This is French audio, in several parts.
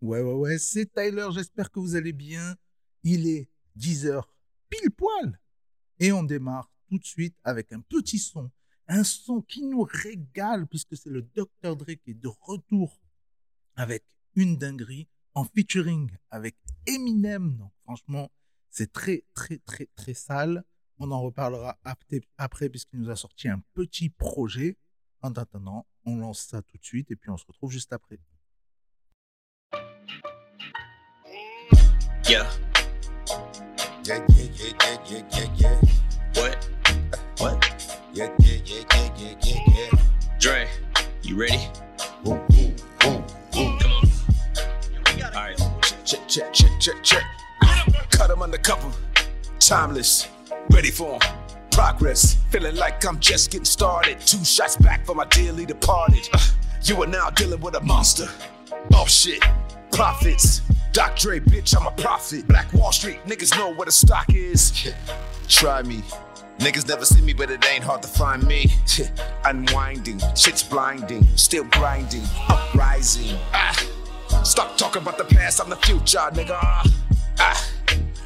Ouais, ouais, ouais, c'est Tyler, j'espère que vous allez bien. Il est 10h pile poil. Et on démarre tout de suite avec un petit son. Un son qui nous régale puisque c'est le Dr. Dre qui est de retour avec une dinguerie en featuring avec Eminem. Donc franchement, c'est très, très, très, très sale. On en reparlera après puisqu'il nous a sorti un petit projet. En attendant, on lance ça tout de suite et puis on se retrouve juste après. Yeah. Yeah, yeah, yeah, yeah, yeah, yeah, yeah. What? What? Yeah, yeah, yeah, yeah, yeah, yeah, yeah. Dre, you ready? Boom, boom, boom, boom. Come on. All right. Check, check, check, check, check. Cut him undercover. Timeless. Ready for him. Progress. Feeling like I'm just getting started. Two shots back for my dearly departed. Uh, you are now dealing with a monster. Oh shit. Profits. Doc Dre, bitch, I'm a prophet. Black Wall Street, niggas know what a stock is. Try me. Niggas never see me, but it ain't hard to find me. Unwinding, shit's blinding, still grinding, uprising. Ah, stop talking about the past, I'm the future, nigga. Ah,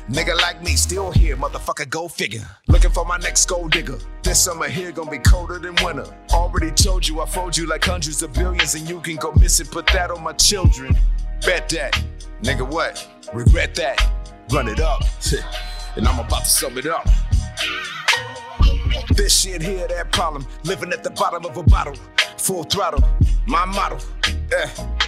nigga like me, still here, motherfucker, go figure. Looking for my next gold digger. This summer here gonna be colder than winter. Already told you I fold you like hundreds of billions, and you can go missing. Put that on my children. Bet that. Nigga, what? Regret that. Run it up. and I'm about to sum it up. This shit here, that problem. Living at the bottom of a bottle. Full throttle. My motto. Eh.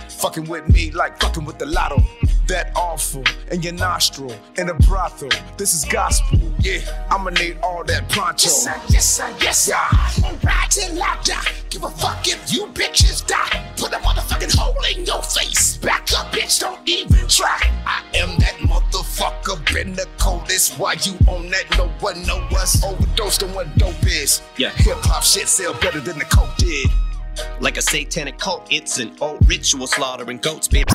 Fucking with me like fucking with the lotto. That awful in your nostril in a brothel. This is gospel. Yeah, I'ma need all that pronto. Yes, sir, yes, sir, yes, sir. Yeah. Ride till I die. Give a fuck if you bitches die. Put a motherfucking hole in your face. Back up, bitch, don't even try. I am that motherfucker, been the coldest. Why you on that? No one know us. Overdosed on what dope is. Yeah. Hip hop shit sell better than the coke did. Like a satanic cult, it's an old ritual slaughtering goats, bitch.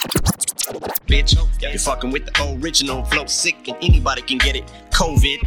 Bitch, you're fucking with the original flow, sick, and anybody can get it. COVID.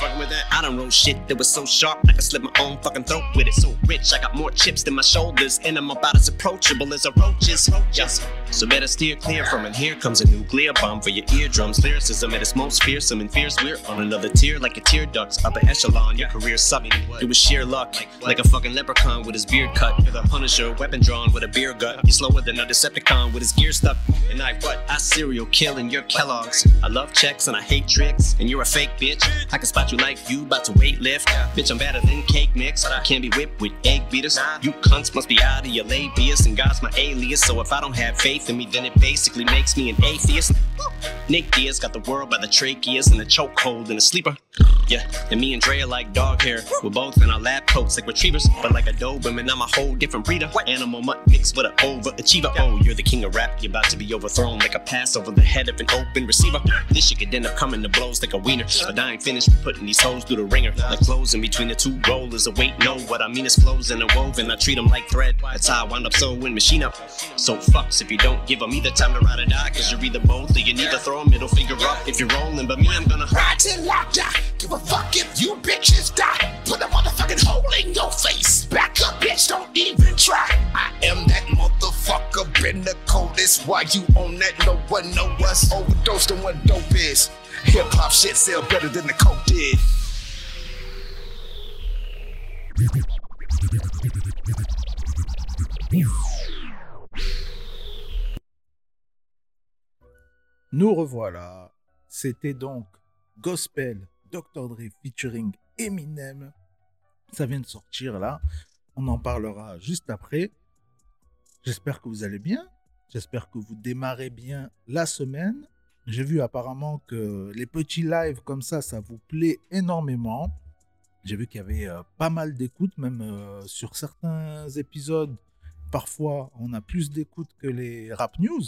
Fucking with that, I don't know shit that was so sharp I could slit my own fucking throat with it. So rich, I got more chips than my shoulders, and I'm about as approachable as a roach is. Yes. So better steer clear from it. Here comes a nuclear bomb for your eardrums. Lyricism at its most fearsome and fierce. We're on another tier like a tear ducts. Upper echelon, your career sucked. It was sheer luck, like a fucking leprechaun with his beard cut. You're the Punisher, weapon drawn with a beer gut. You're slower than a Decepticon with his gear stuck. And I what? I serial killing your Kellogg's. I love checks and I hate tricks. And you're a fake bitch. I can spot you like you about to weight lift. Bitch, I'm better than cake mix. I can't be whipped with egg beaters. You cunts must be out of your labius. And God's my alias. So if I don't have faith in me, then it basically makes me an atheist. Nick Diaz got the world by the tracheas and the chokehold and a sleeper. Yeah, and me and Dre are like dog hair. We're both in our lab coats like retrievers, but like a Doberman, I'm a whole different breeder. What? Animal mutt mixed with an overachiever. Oh, you're the king of rap, you're about to be overthrown like a pass over the head of an open receiver. This shit could end up coming to blows like a wiener, but I ain't finished putting these hoes through the ringer. Like clothes in between the two rollers. A weight, no, what I mean is flows and a woven. I treat them like thread. That's how I wind up sewing machine up. So fucks if you don't give them either time to ride or die, cause you're either both or you neither throw a middle finger up if you're rolling. But me, I'm gonna ride till I die. Give a fuck if you bitches die. Put a motherfucking hole in your face. Back up, bitch, don't even try. I am that motherfucker, been the coldest. Why you on that? No one know us. Overdosed on what dope is. Hip hop shit sell better than the coke did. Nous revoilà. C'était donc Gospel, Dr. Dre featuring Eminem. Ça vient de sortir là. On en parlera juste après. J'espère que vous allez bien. J'espère que vous démarrez bien la semaine. J'ai vu apparemment que les petits lives comme ça, ça vous plaît énormément. J'ai vu qu'il y avait euh, pas mal d'écoutes, même euh, sur certains épisodes. Parfois, on a plus d'écoutes que les rap news.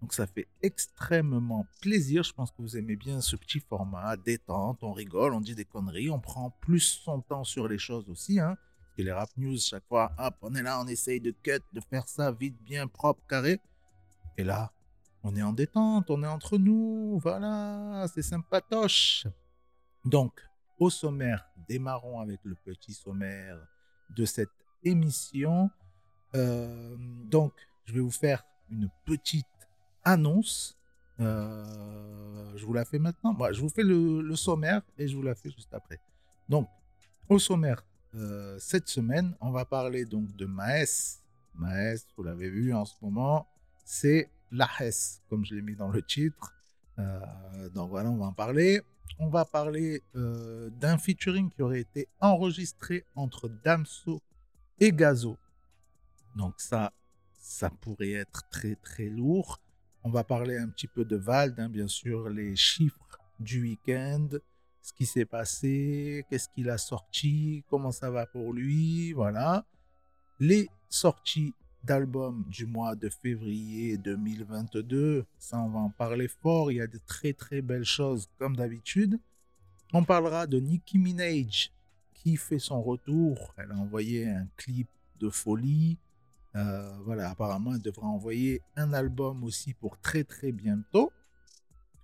Donc ça fait extrêmement plaisir. Je pense que vous aimez bien ce petit format, détente, on rigole, on dit des conneries, on prend plus son temps sur les choses aussi. Hein. Que les rap news, chaque fois, hop, on est là, on essaye de cut, de faire ça vite, bien propre, carré. Et là, on est en détente, on est entre nous, voilà, c'est sympatoche. Donc, au sommaire, démarrons avec le petit sommaire de cette émission. Euh, donc, je vais vous faire une petite annonce. Euh, je vous la fais maintenant. Moi, je vous fais le, le sommaire et je vous la fais juste après. Donc, au sommaire, euh, cette semaine, on va parler donc de Maes. Maes, vous l'avez vu en ce moment, c'est la Hesse, comme je l'ai mis dans le titre. Euh, donc voilà, on va en parler. On va parler euh, d'un featuring qui aurait été enregistré entre Damso et Gazo. Donc ça, ça pourrait être très très lourd. On va parler un petit peu de Vald, hein, bien sûr, les chiffres du week-end, ce qui s'est passé, qu'est-ce qu'il a sorti, comment ça va pour lui, voilà. Les sorties d'albums du mois de février 2022, ça on va en parler fort, il y a de très très belles choses comme d'habitude. On parlera de Nicki Minaj qui fait son retour, elle a envoyé un clip de folie. Euh, voilà, apparemment, elle devra envoyer un album aussi pour très très bientôt.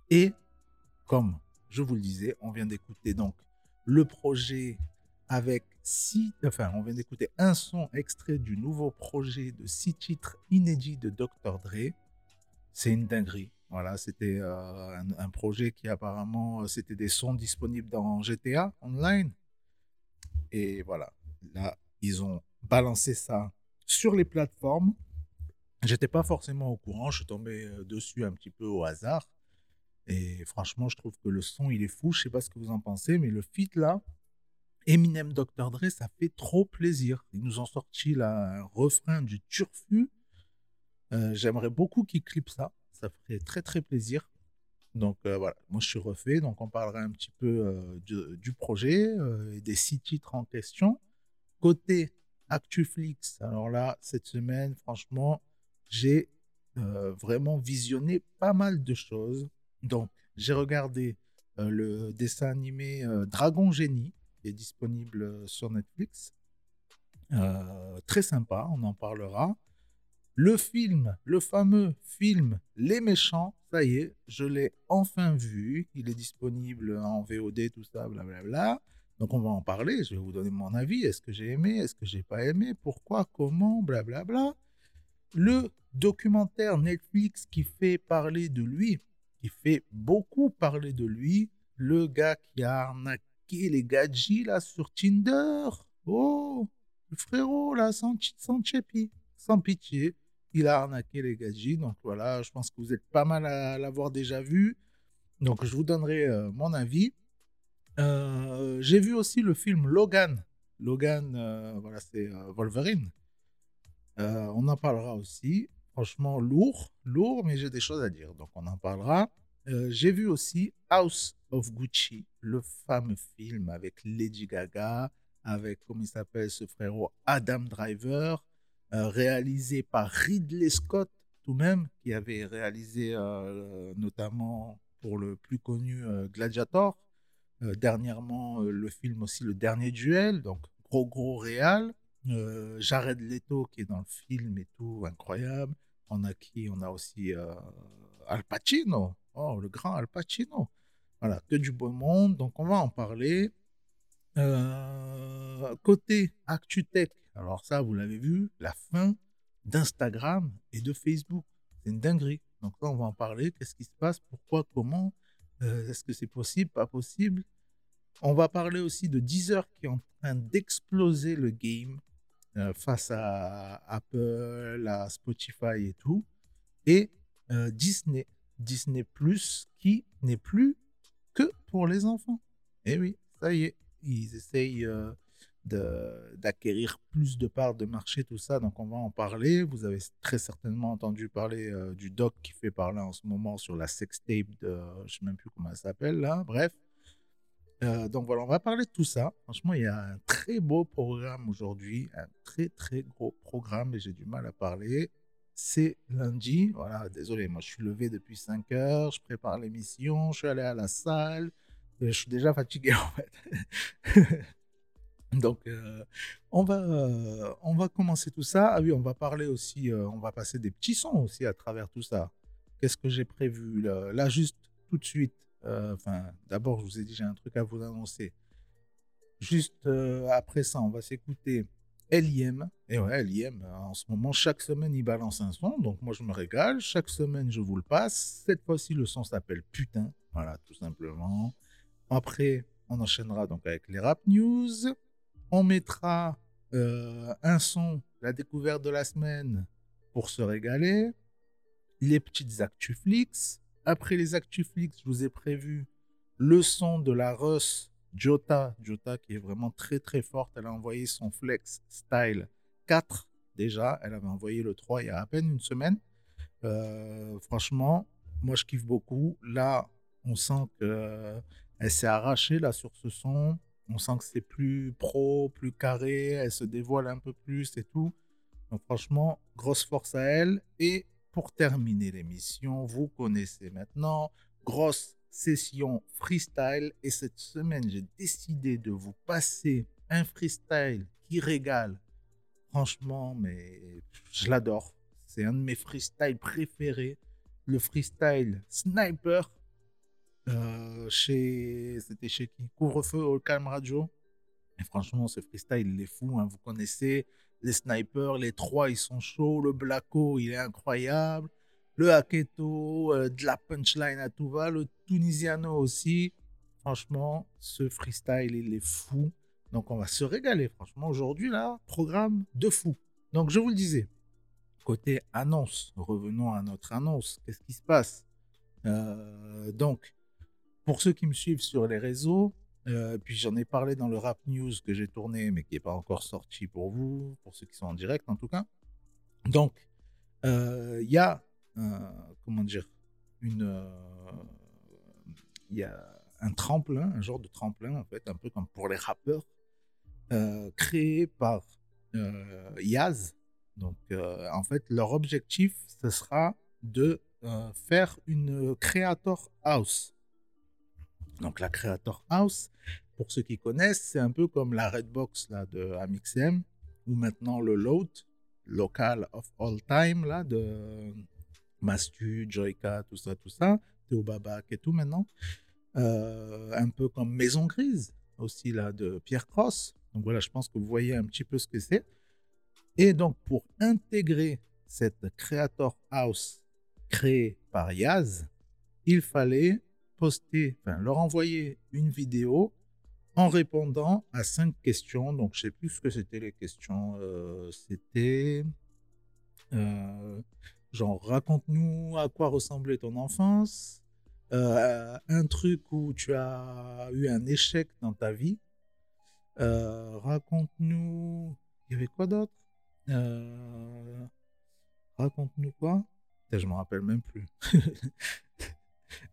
Et comme je vous le disais, on vient d'écouter donc le projet avec six, enfin, on vient d'écouter un son extrait du nouveau projet de six titres inédits de Dr. Dre. C'est une dinguerie. Voilà, c'était euh, un, projet qui apparemment, euh, c'était des sons disponibles dans GTA Online. Et voilà, là, ils ont balancé ça sur les plateformes. J'étais pas forcément au courant, je suis tombé euh, dessus un petit peu au hasard. Et franchement, je trouve que le son, il est fou. Je sais pas ce que vous en pensez, mais le feat là, Eminem Dr. Dre, ça fait trop plaisir. Ils nous ont sorti là un refrain du turfu. Euh, J'aimerais beaucoup qu'ils clipent ça. Ça ferait très très plaisir. Donc euh, voilà, moi je suis refait. Donc on parlera un petit peu euh, du, du, projet et des six titres en question. Côté ActuFlix, alors là, cette semaine, franchement, j'ai vraiment visionné pas mal de choses. Donc, j'ai regardé le dessin animé Dragon Génie, disponible sur Netflix. Euh, très sympa, on en parlera. Le film, le fameux film Les Méchants, ça y est, je l'ai enfin vu. Il est disponible en VOD, tout ça, blablabla. Donc on va en parler, je vais vous donner mon avis. Est-ce que j'ai aimé? Est-ce que j'ai pas aimé? Pourquoi? Comment? Blablabla. Le documentaire Netflix qui fait parler de lui, qui fait beaucoup parler de lui, le gars qui a arnaqué les gadgets là sur Tinder. Oh, le frérot là, sans, sans chépi, sans pitié, il a arnaqué les gadgets. Donc voilà, je pense que vous êtes pas mal à l'avoir déjà vu. Donc je vous donnerai euh, mon avis. Euh, j'ai vu aussi le film Logan. Logan, euh, voilà, c'est Wolverine. on en parlera aussi franchement lourd, lourd, mais j'ai des choses à dire, donc on en parlera. J'ai vu aussi House of Gucci, le fameux film avec Lady Gaga, avec, comment il s'appelle ce frérot, Adam Driver, euh, réalisé par Ridley Scott, tout même, qui avait réalisé euh, notamment pour le plus connu Gladiator. dernièrement, le film aussi Le Dernier Duel, donc gros gros réal. Jared Leto qui est dans le film et tout, incroyable. On a qui? On a aussi euh, Al Pacino. Oh, le grand Al Pacino. Voilà, que du beau monde. Donc, on va en parler. Euh, côté ActuTech, alors ça, vous l'avez vu, la fin d'Instagram et de Facebook. C'est une dinguerie. Donc là, on va en parler. Qu'est-ce qui se passe? Pourquoi? Comment? Euh, Est-ce que c'est possible? Pas possible? On va parler aussi de Deezer qui est en train d'exploser le game. Euh, face à Apple, à Spotify et tout, et Disney, Disney Plus, qui n'est plus que pour les enfants. Et eh oui, ça y est, ils essayent euh, d'acquérir plus de parts de marché, tout ça, donc on va en parler. Vous avez très certainement entendu parler euh, du doc qui fait parler en ce moment sur la sextape de, je sais même plus comment elle s'appelle là, bref. Euh, donc voilà, on va parler de tout ça. Franchement, il y a un très beau programme aujourd'hui, un très très gros programme et j'ai du mal à parler. C'est lundi, voilà, désolé, moi je suis levé depuis 5 heures, je prépare l'émission, je suis allé à la salle, je suis déjà fatigué en fait. Donc, euh, on, va, euh, on va commencer tout ça. Ah oui, on va parler aussi, euh, on va passer des petits sons aussi à travers tout ça. Qu'est-ce que j'ai prévu là, là, juste tout de suite euh, enfin, d'abord, je vous ai dit, j'ai un truc à vous annoncer. Juste euh, après ça, on va s'écouter L.I.M. Et ouais, L.I.M. En ce moment, chaque semaine, il balance un son. Donc moi, je me régale. Chaque semaine, je vous le passe. Cette fois-ci, le son s'appelle Putain. Voilà, tout simplement. Après, on enchaînera donc avec les rap news. On mettra euh, un son, la découverte de la semaine, pour se régaler. Les petites ActuFlix. Après les ActuFlix, je vous ai prévu le son de la Russ Jota. Jota qui est vraiment très très forte. Elle a envoyé son Flex Style 4 déjà. Elle avait envoyé le 3 il y a à peine une semaine. Euh, franchement, moi je kiffe beaucoup. Là, on sent que elle s'est arrachée là sur ce son. On sent que c'est plus pro, plus carré. Elle se dévoile un peu plus et tout. Donc franchement, grosse force à elle. Et pour terminer l'émission, vous connaissez maintenant, grosse session freestyle. Et cette semaine, j'ai décidé de vous passer un freestyle qui régale. Franchement, mais je l'adore. C'est un de mes freestyles préférés. Le freestyle Sniper. Euh, chez... C'était chez qui? Couvre-feu au Calm Radio. Et franchement, ce freestyle, il est fou. Hein. Vous connaissez les snipers, les trois, ils sont chauds. Le Blacko, il est incroyable. Le Haketo, euh, de la punchline à tout va. Le Tunisiano aussi. Franchement, ce freestyle, il est fou. Donc, on va se régaler. Franchement, aujourd'hui, là, programme de fou. Donc, je vous le disais, côté annonce, revenons à notre annonce. Qu'est-ce qui se passe? Euh, Donc, pour ceux qui me suivent sur les réseaux, euh, puis j'en ai parlé dans le Rap News que j'ai tourné, mais qui n'est pas encore sorti pour vous, pour ceux qui sont en direct en tout cas. Donc, il y a comment dire, euh, il y a un tremplin, un genre de tremplin en fait, un peu comme pour les rappeurs, euh, créé par euh, Yaz. Donc, en fait, leur objectif, ce sera de faire une Creator House. Donc, la Creator House, pour ceux qui connaissent, c'est un peu comme la Redbox là, de Amixem, ou maintenant le Load, Local of All Time, là, de Mastu, Joyka, tout ça, tout ça, Théo Babac et tout maintenant. Euh, un peu comme Maison Grise aussi là de Pierre Cross. Donc voilà, je pense que vous voyez un petit peu ce que c'est. Et donc pour intégrer cette Creator House créée par Yaz, il fallait poster, enfin leur envoyer une vidéo en répondant à cinq questions. Donc je sais plus ce que c'était les questions. Euh, c'était euh, Genre, raconte-nous à quoi ressemblait ton enfance, euh, un truc où tu as eu un échec dans ta vie. Euh, raconte-nous. Il y avait quoi d'autre euh, Raconte-nous quoi? Je me rappelle même plus.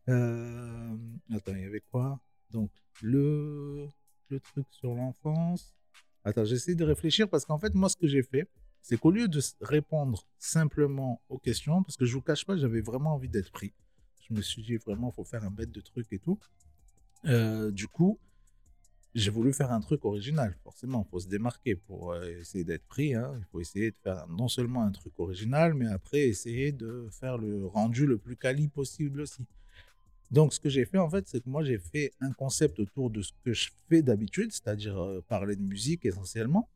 attends, il y avait quoi? Donc, le, le truc sur l'enfance. Attends, j'essaie de réfléchir parce qu'en fait, moi, ce que j'ai fait, c'est qu'au lieu de répondre simplement aux questions, parce que je vous cache pas, j'avais vraiment envie d'être pris. Je me suis dit vraiment, faut faire un bête de truc et tout. Euh, du coup, j'ai voulu faire un truc original, forcément. Faut se démarquer pour euh, essayer d'être pris. Hein. Il faut essayer de faire non seulement un truc original, mais après essayer de faire le rendu le plus quali possible aussi. Donc, ce que j'ai fait, en fait, c'est que moi, j'ai fait un concept autour de ce que je fais d'habitude, c'est-à-dire euh, parler de musique essentiellement.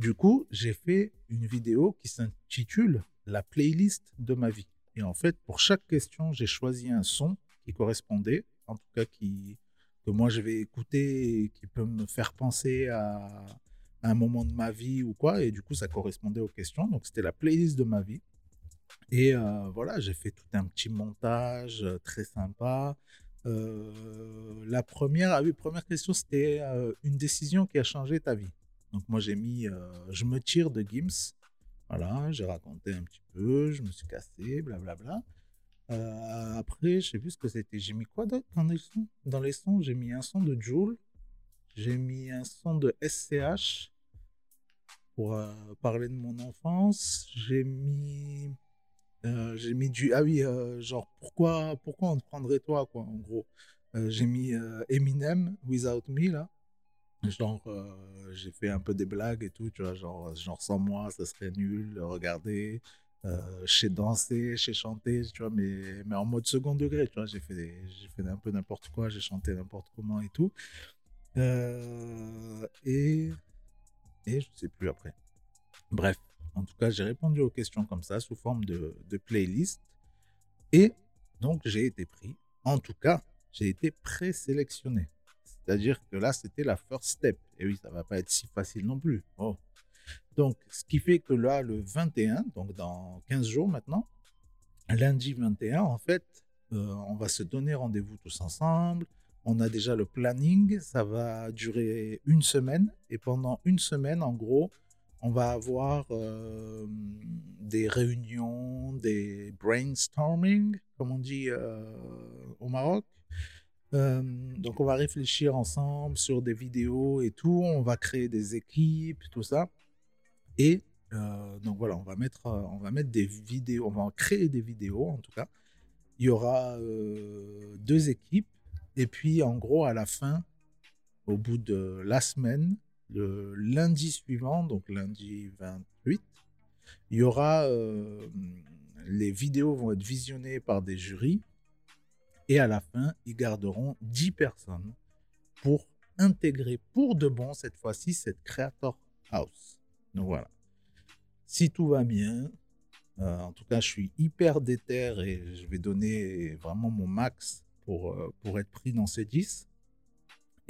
Du coup, j'ai fait une vidéo qui s'intitule La playlist de ma vie. Et en fait, pour chaque question, j'ai choisi un son qui correspondait, en tout cas qui, que moi je vais écouter qui peut me faire penser à, un moment de ma vie ou quoi. Et du coup, ça correspondait aux questions. Donc, c'était la playlist de ma vie. Et euh, voilà, j'ai fait tout un petit montage euh, très sympa. Euh, la première, ah oui, première question, c'était une décision qui a changé ta vie. Donc moi j'ai mis euh, Je me tire de Gims. Voilà, j'ai raconté un petit peu, je me suis cassé, blablabla. Euh, après, je sais plus ce que c'était. J'ai mis quoi dans les sons? Dans les sons, j'ai mis un son de Joule. J'ai mis un son de SCH pour euh, parler de mon enfance. J'ai mis j'ai mis du ah oui genre pourquoi pourquoi on te prendrait toi quoi en gros j'ai mis Eminem Without Me là Genre, euh, j'ai fait un peu des blagues et tout, tu vois, genre, genre sans moi, ça serait nul, regardez. Euh, j'ai dansé, j'ai chanté, tu vois, mais, mais en mode second degré, tu vois, j'ai fait, j'ai fait un peu n'importe quoi, j'ai chanté n'importe comment et tout. Euh, et, et je sais plus après. Bref, en tout cas, j'ai répondu aux questions comme ça, sous forme de, de playlist. Et donc, j'ai été pris. En tout cas, j'ai été présélectionné. C'est-à-dire que là, c'était la first step. Et oui, ça va pas être si facile non plus. Oh. Donc, ce qui fait que là, le 21, donc dans 15 jours maintenant, lundi 21, en fait, euh, on va se donner rendez-vous tous ensemble. On a déjà le planning. Ça va durer une semaine. Et pendant une semaine, en gros, on va avoir euh, des réunions, des brainstorming, comme on dit euh, au Maroc. Euh, donc on va réfléchir ensemble sur des vidéos et tout. On va créer des équipes, tout ça. Et donc voilà, on va mettre, on va mettre des vidéos, on va créer des vidéos en tout cas. Il y aura deux équipes. Et puis en gros à la fin, au bout de la semaine, le lundi suivant, donc lundi 28, il y aura euh, les vidéos vont être visionnées par des jurys et à la fin, ils garderont 10 personnes pour intégrer pour de bon cette fois-ci cette Creator House. Donc voilà. Si tout va bien, euh, en tout cas, je suis hyper déter et je vais donner vraiment mon max pour, euh, pour être pris dans ces 10.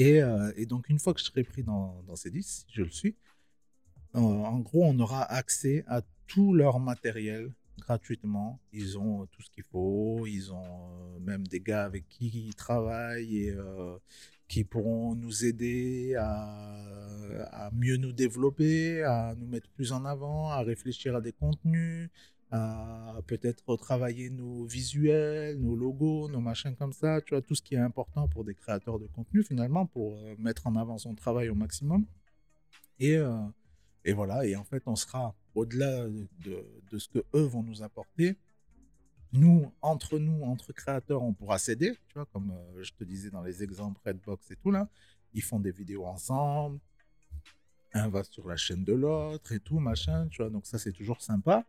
Euh, et, donc, une fois que je serai pris dans, ces 10, si je le suis, en gros, on aura accès à tout leur matériel gratuitement. Ils ont tout ce qu'il faut. Ils ont euh, même des gars avec qui ils travaillent et euh, qui pourront nous aider à, mieux nous développer, à nous mettre plus en avant, à réfléchir à des contenus, à peut-être travailler nos visuels, nos logos, nos machins comme ça, tu vois, tout ce qui est important pour des créateurs de contenu finalement, pour euh, mettre en avant son travail au maximum. Et, euh, et voilà, et en fait, on sera au-delà de, ce que eux vont nous apporter. Nous, entre nous, entre créateurs, on pourra s'aider, tu vois, comme euh, je te disais dans les exemples Redbox et tout là. Ils font des vidéos ensemble, un va sur la chaîne de l'autre et tout, machin, tu vois, donc ça c'est toujours sympa.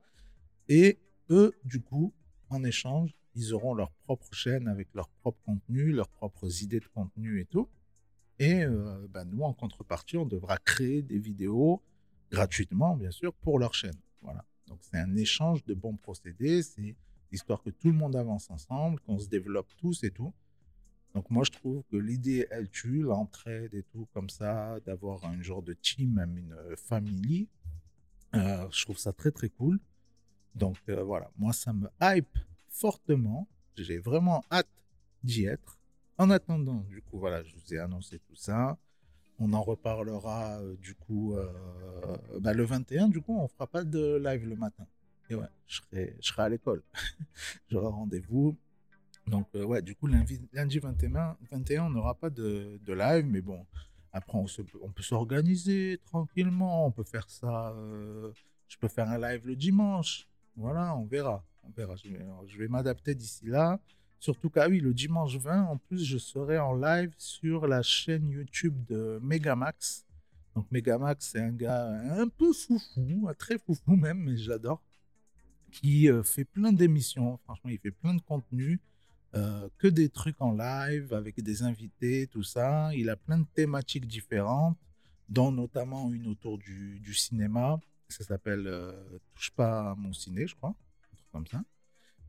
Et eux, du coup, en échange, ils auront leur propre chaîne avec leur propre contenu, leurs propres idées de contenu et tout. Et euh, ben, nous, en contrepartie, on devra créer des vidéos gratuitement, bien sûr, pour leur chaîne. Voilà. Donc, c'est un échange de bons procédés. C'est histoire que tout le monde avance ensemble, qu'on se développe tous et tout. Donc, moi, je trouve que l'idée, elle tue, l'entraide et tout, comme ça, d'avoir un genre de team, même une famille. Euh, je trouve ça très, très cool. Donc euh, voilà, moi ça me hype fortement. J'ai vraiment hâte d'y être. En attendant, du coup, voilà, je vous ai annoncé tout ça. On en reparlera euh, du coup euh, bah, le 21. Du coup, on fera pas de live le matin. Et ouais, je serai, je serai à l'école. J'aurai rendez-vous. Donc ouais, du coup, lundi, 21, 21 on n'aura pas de, de, live, mais bon, après on, on peut s'organiser tranquillement. On peut faire ça. je peux faire un live le dimanche voilà, on verra. On verra. Je vais, m'adapter d'ici là. Surtout qu'à oui, le dimanche 20, en plus, je serai en live sur la chaîne YouTube de Megamax. Donc Megamax, c'est un gars un peu foufou, très foufou même, mais j'adore, qui euh, fait plein d'émissions. Franchement, il fait plein de contenu, euh, que des trucs en live avec des invités, tout ça. Il a plein de thématiques différentes, dont notamment une autour du, cinéma. Ça s'appelle euh, Touche pas à mon ciné, je crois. Un truc comme ça.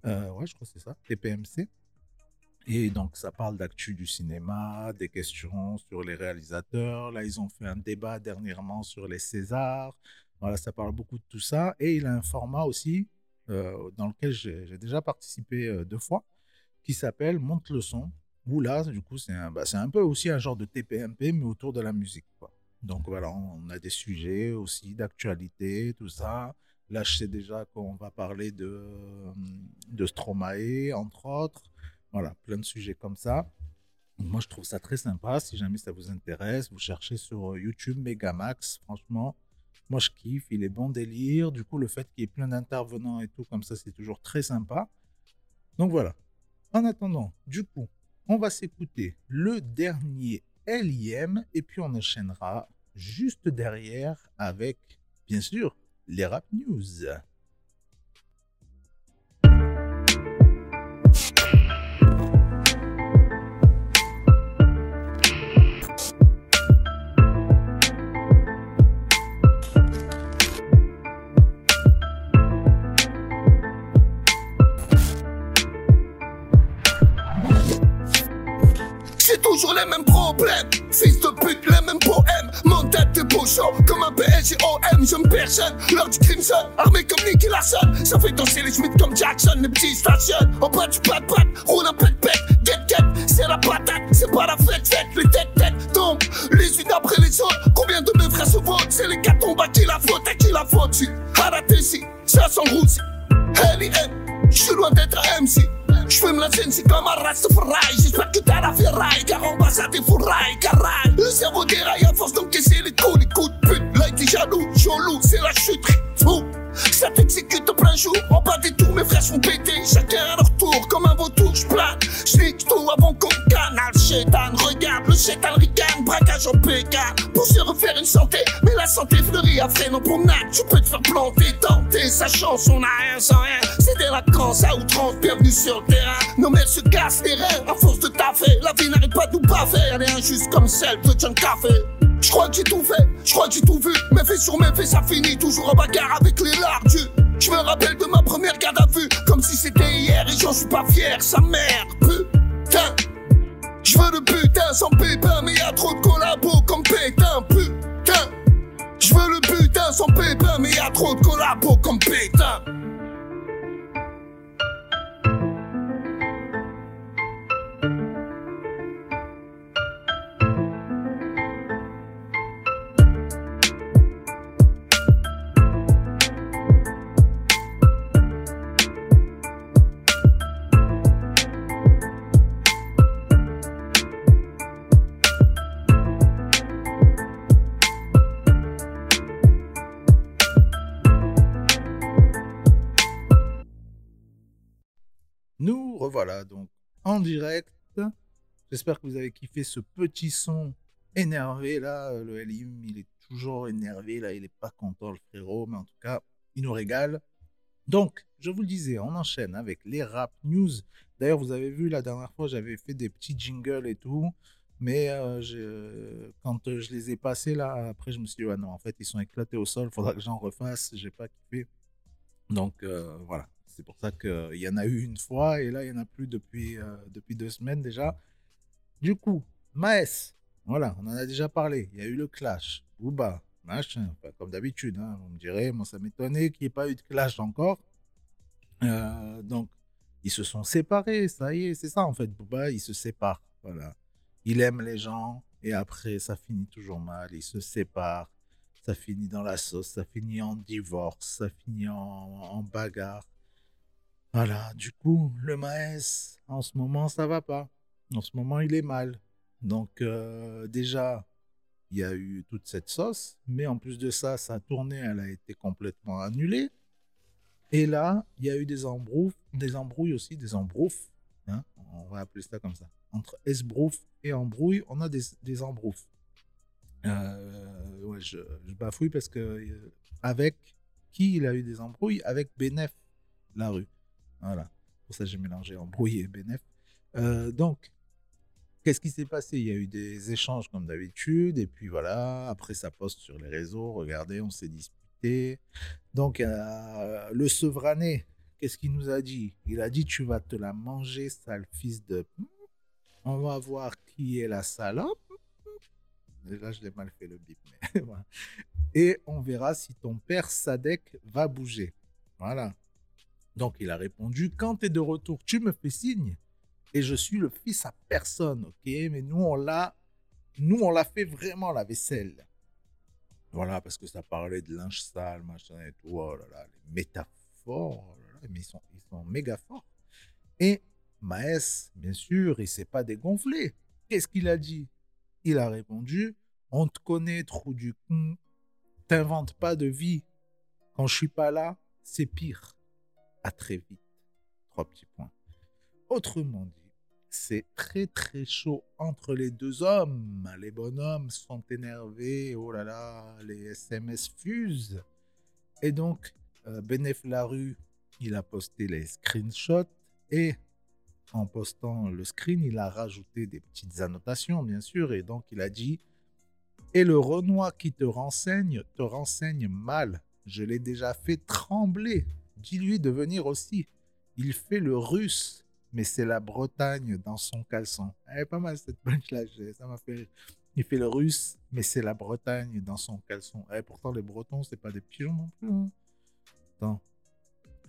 Euh, ouais, je crois que c'est ça. TPMC. Et donc, ça parle d'actu du cinéma, des questions sur les réalisateurs. Là, ils ont fait un débat dernièrement sur les Césars. Voilà, ça parle beaucoup de tout ça. Et il a un format aussi euh, dans lequel j'ai déjà participé deux fois, qui s'appelle Monte le son. Où là, du coup, c'est un, bah, un peu aussi un genre de TPMP, mais autour de la musique. Donc voilà, on a des sujets aussi d'actualité, tout ça. Là, je sais déjà qu'on va parler de, euh, de Stromae, entre autres. Voilà, plein de sujets comme ça. moi, je trouve ça très sympa. Si jamais ça vous intéresse, vous cherchez sur YouTube Megamax. Franchement, moi, je kiffe. Il est bon délire. Du coup, le fait qu'il y ait plein d'intervenants et tout comme ça, c'est toujours très sympa. Donc voilà. En attendant, du coup, on va s'écouter le dernier LIM et puis on enchaînera juste derrière avec, bien sûr, les rap news. L'heure du crimson. Armé comme Nicky Larson. Ça fait danser les Smith comme Jackson. Les petits stations. En bas du pat, 成咖啡。J'espère que vous avez kiffé ce petit son énervé là. Le Elim, il est toujours énervé là, il est pas content le frérot, mais en tout cas, il nous régale. Donc, je vous le disais, on enchaîne avec les rap news. D'ailleurs, vous avez vu la dernière fois, j'avais fait des petits jingles et tout. Mais euh, quand euh, je les ai passés là, après je me suis dit, ouais, non, en fait, ils sont éclatés au sol, faudra que j'en refasse, j'ai pas kiffé. Donc euh, voilà, c'est pour ça qu'il y en a eu une fois et là, il n'y en a plus depuis, euh, depuis deux semaines déjà. Du coup, Maes, voilà, on en a déjà parlé, il y a eu le clash, Booba, machin, comme d'habitude, hein, vous me direz, moi ça m'étonnait qu'il n'y ait pas eu de clash encore. Euh, donc, ils se sont séparés, ça y est, c'est ça en fait, Booba, il se sépare, voilà. Il aime les gens et après, ça finit toujours mal, il se sépare ça finit dans la sauce, ça finit en divorce, ça finit en, en bagarre. Voilà, du coup, le Maes, en ce moment, ça va pas. En ce moment, il est mal. Donc, euh, déjà, il y a eu toute cette sauce, mais en plus de ça, sa tournée, elle a été complètement annulée. Et là, il y a eu des embrouilles, des embrouilles aussi, des embrouilles. hein, on va appeler ça comme ça. Entre esbrouf et embrouille, on a des, des embrouilles. Euh, ouais, je, je bafouille parce que euh, avec qui il a eu des embrouilles? Avec Benef, la rue. Voilà. Pour ça, j'ai mélangé embrouille et Benef. Euh, donc, qu'est-ce qui s'est passé? Il y a eu des échanges comme d'habitude, et puis voilà, après ça poste sur les réseaux, regardez, on s'est disputé. Donc, le Sevrané, qu'est-ce qu'il nous a dit? Il a dit, tu vas te la manger, sale fils de... On va voir qui est la salope. Déjà, je l'ai mal fait le bip. Et on verra si ton père Sadek va bouger. Voilà. Donc il a répondu Quand tu es de retour, tu me fais signe. Et je suis le fils à personne, ok? Mais nous, on l'a. Nous, on l'a fait vraiment la vaisselle. Voilà, parce que ça parlait de linge sale, machin et tout. Oh là les métaphores. oh mais ils sont, ils sont méga forts. Et Maes, bien sûr, il s'est pas dégonflé. Qu'est-ce qu'il a dit? Il a répondu On te connaît, trou du con. T'inventes pas de vie. Quand je suis pas là, c'est pire. À très vite. Trois petits points. Autrement dit, c'est très très chaud entre les deux hommes. Les bonhommes sont énervés. Oh là là, les SMS fusent. Et donc, euh, Benef Larue, il a posté les screenshots et en postant le screen, il a rajouté des petites annotations, bien sûr, et donc il a dit Et le Renoir qui te renseigne, te renseigne mal. Je l'ai déjà fait trembler. Dis-lui de venir aussi. Il fait le russe. Mais c'est la Bretagne dans son caleçon. Elle est pas mal cette punch-là, ça m'a fait. Il fait le russe, mais c'est la Bretagne dans son caleçon. Et pourtant, les Bretons, c'est pas des pigeons non plus. hein. Attends.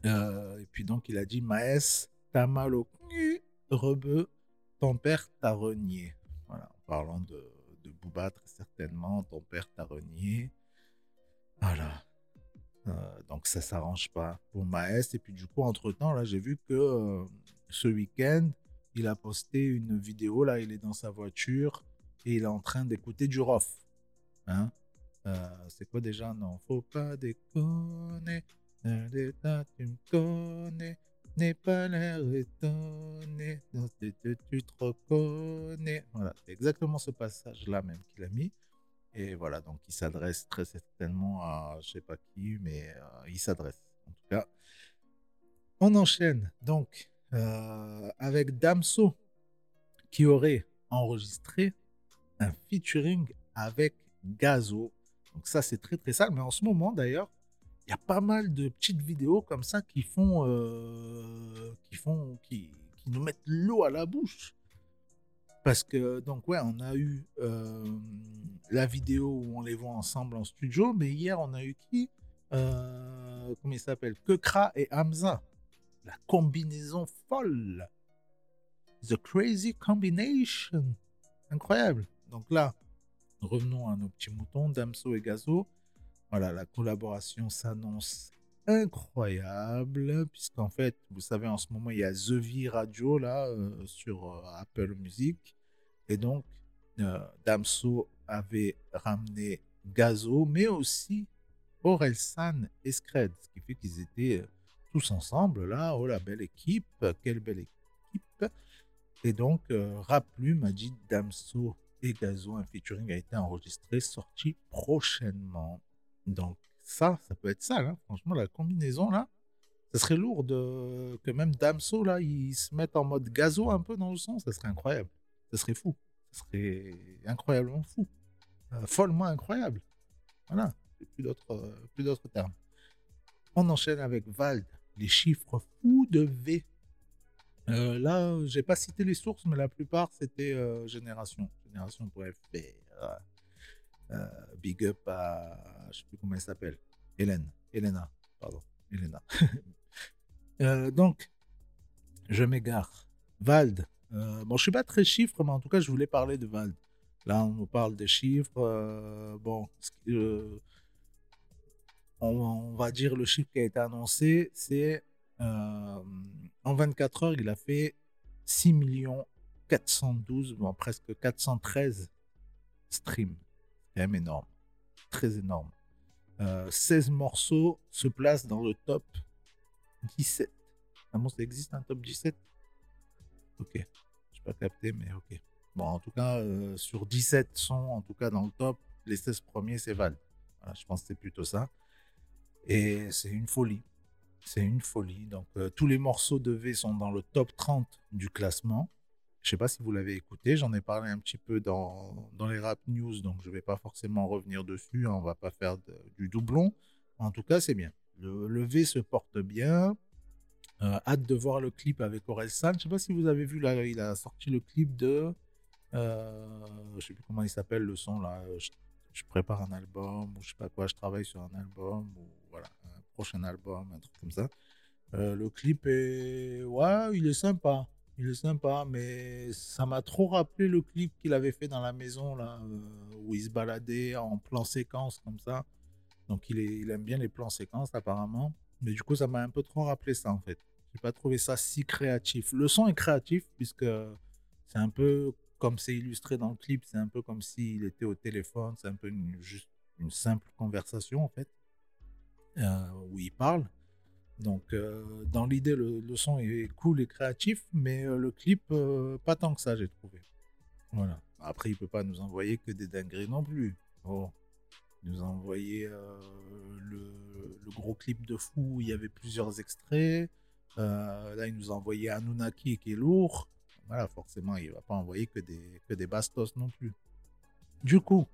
Euh, et puis donc, il a dit Maës, t'as mal au cul, rebeu, ton père t'a renié. Voilà, en parlant de, de Booba, très certainement, ton père t'a renié. Voilà. Euh, donc ça s'arrange pas pour Maës. Et puis du coup, entre-temps, là, j'ai vu que euh, ce week-end, il a posté une vidéo, là, il est dans sa voiture et il est en train d'écouter du Rof. Hein Euh, c'est quoi déjà? Non, faut pas déconner. Dans l'état, tu me connais. N'aie pas l'air étonné. Tu te reconnais. Voilà, c'est exactement ce passage-là même qu'il a mis. Et voilà, donc il s'adresse très certainement à je sais pas qui, mais euh, il s'adresse. En tout cas, on enchaîne donc euh, avec Damso qui aurait enregistré un featuring avec Gazo. Donc ça, c'est très très sale. Mais en ce moment, d'ailleurs, il y a pas mal de petites vidéos comme ça qui font, euh, qui font, qui, qui nous mettent l'eau à la bouche. Parce que, donc, ouais, on a eu euh, la vidéo où on les voit ensemble en studio, mais hier, on a eu qui Euh, Comment il s'appelle? Kekra et Hamza. La combinaison folle. The crazy combination. Incroyable. Donc là, revenons à nos petits moutons, Damso et Gazo. Voilà, la collaboration s'annonce incroyable, puisqu'en fait, vous savez, en ce moment, il y a The V Radio là, euh, sur euh, Apple Music. Et donc, euh, Damso avait ramené Gazo, mais aussi Orelsan et Scred, ce qui fait qu'ils étaient tous ensemble là. Oh la belle équipe, quelle belle équipe. Et donc, euh, Raplu dit Damso et Gazo, un featuring a été enregistré, sorti prochainement. Donc, ça, ça peut être ça, là. Franchement, la combinaison, là, ça serait lourd de... que même Damso, là, il se mette en mode gazo un peu dans le son. Ça serait incroyable. Ça serait fou. Ça serait incroyablement fou. Euh, follement incroyable. Voilà. Plus d'autres, euh, plus d'autres termes. On enchaîne avec Vald. Les chiffres fous de V. Euh, là, j'ai pas cité les sources, mais la plupart, c'était euh, Génération. Génération.fr. Euh, big up à, je sais plus comment elle s'appelle, Hélène, Elena, pardon, Elena. Euh, donc, je m'égare. Vald. Euh, bon, je suis pas très chiffre, mais en tout cas, je voulais parler de Vald. Là, on nous parle des chiffres. bon, on, va dire le chiffre qui a été annoncé, c'est euh, en 24 heures, il a fait 6 412, bon, presque 413 streams quand même énorme. Très énorme. Euh, 16 morceaux se placent dans le top 17. Ah bon, ça existe un top 17 Ok. Je pas capté, mais ok. Bon, en tout cas, euh, sur 17 sons, en tout cas dans le top, les 16 premiers, c'est Val. Je pense que c'est plutôt ça. Et c'est une folie. C'est une folie. Donc, euh, tous les morceaux de V sont dans le top 30 du classement. Je sais pas si vous l'avez écouté, j'en ai parlé un petit peu dans, dans les rap news, donc je vais pas forcément revenir dessus, hein, on va pas faire du doublon. En tout cas, c'est bien. Le, V se porte bien. Euh, hâte de voir le clip avec Orelsan. Je sais pas si vous avez vu, là, il a sorti le clip de. Euh, je sais plus comment il s'appelle le son là. Je, prépare un album ou je sais pas quoi, je travaille sur un album prochain album, un truc comme ça. Euh, le clip est. Ouais, il est sympa. Il est sympa, mais ça m'a trop rappelé le clip qu'il avait fait dans la maison, là, euh, où il se baladait en plan séquence, comme ça. Donc, il, aime bien les plans séquences, apparemment. Mais du coup, ça m'a un peu trop rappelé ça, en fait. J'ai pas trouvé ça si créatif. Le son est créatif, puisque c'est un peu comme c'est illustré dans le clip, c'est un peu comme s'il était au téléphone, c'est un peu juste une simple conversation, en fait, où il parle. Donc, euh, dans l'idée, le, son est cool et créatif, mais euh, le clip, euh, pas tant que ça, j'ai trouvé. Voilà. Après, il peut pas nous envoyer que des dingueries non plus. Oh. Il nous a envoyé euh, le, gros clip de fou où il y avait plusieurs extraits. Euh, là, il nous a envoyé Anunnaki qui est lourd. Voilà, forcément, il va pas envoyer que des, que des bastos non plus. Du coup,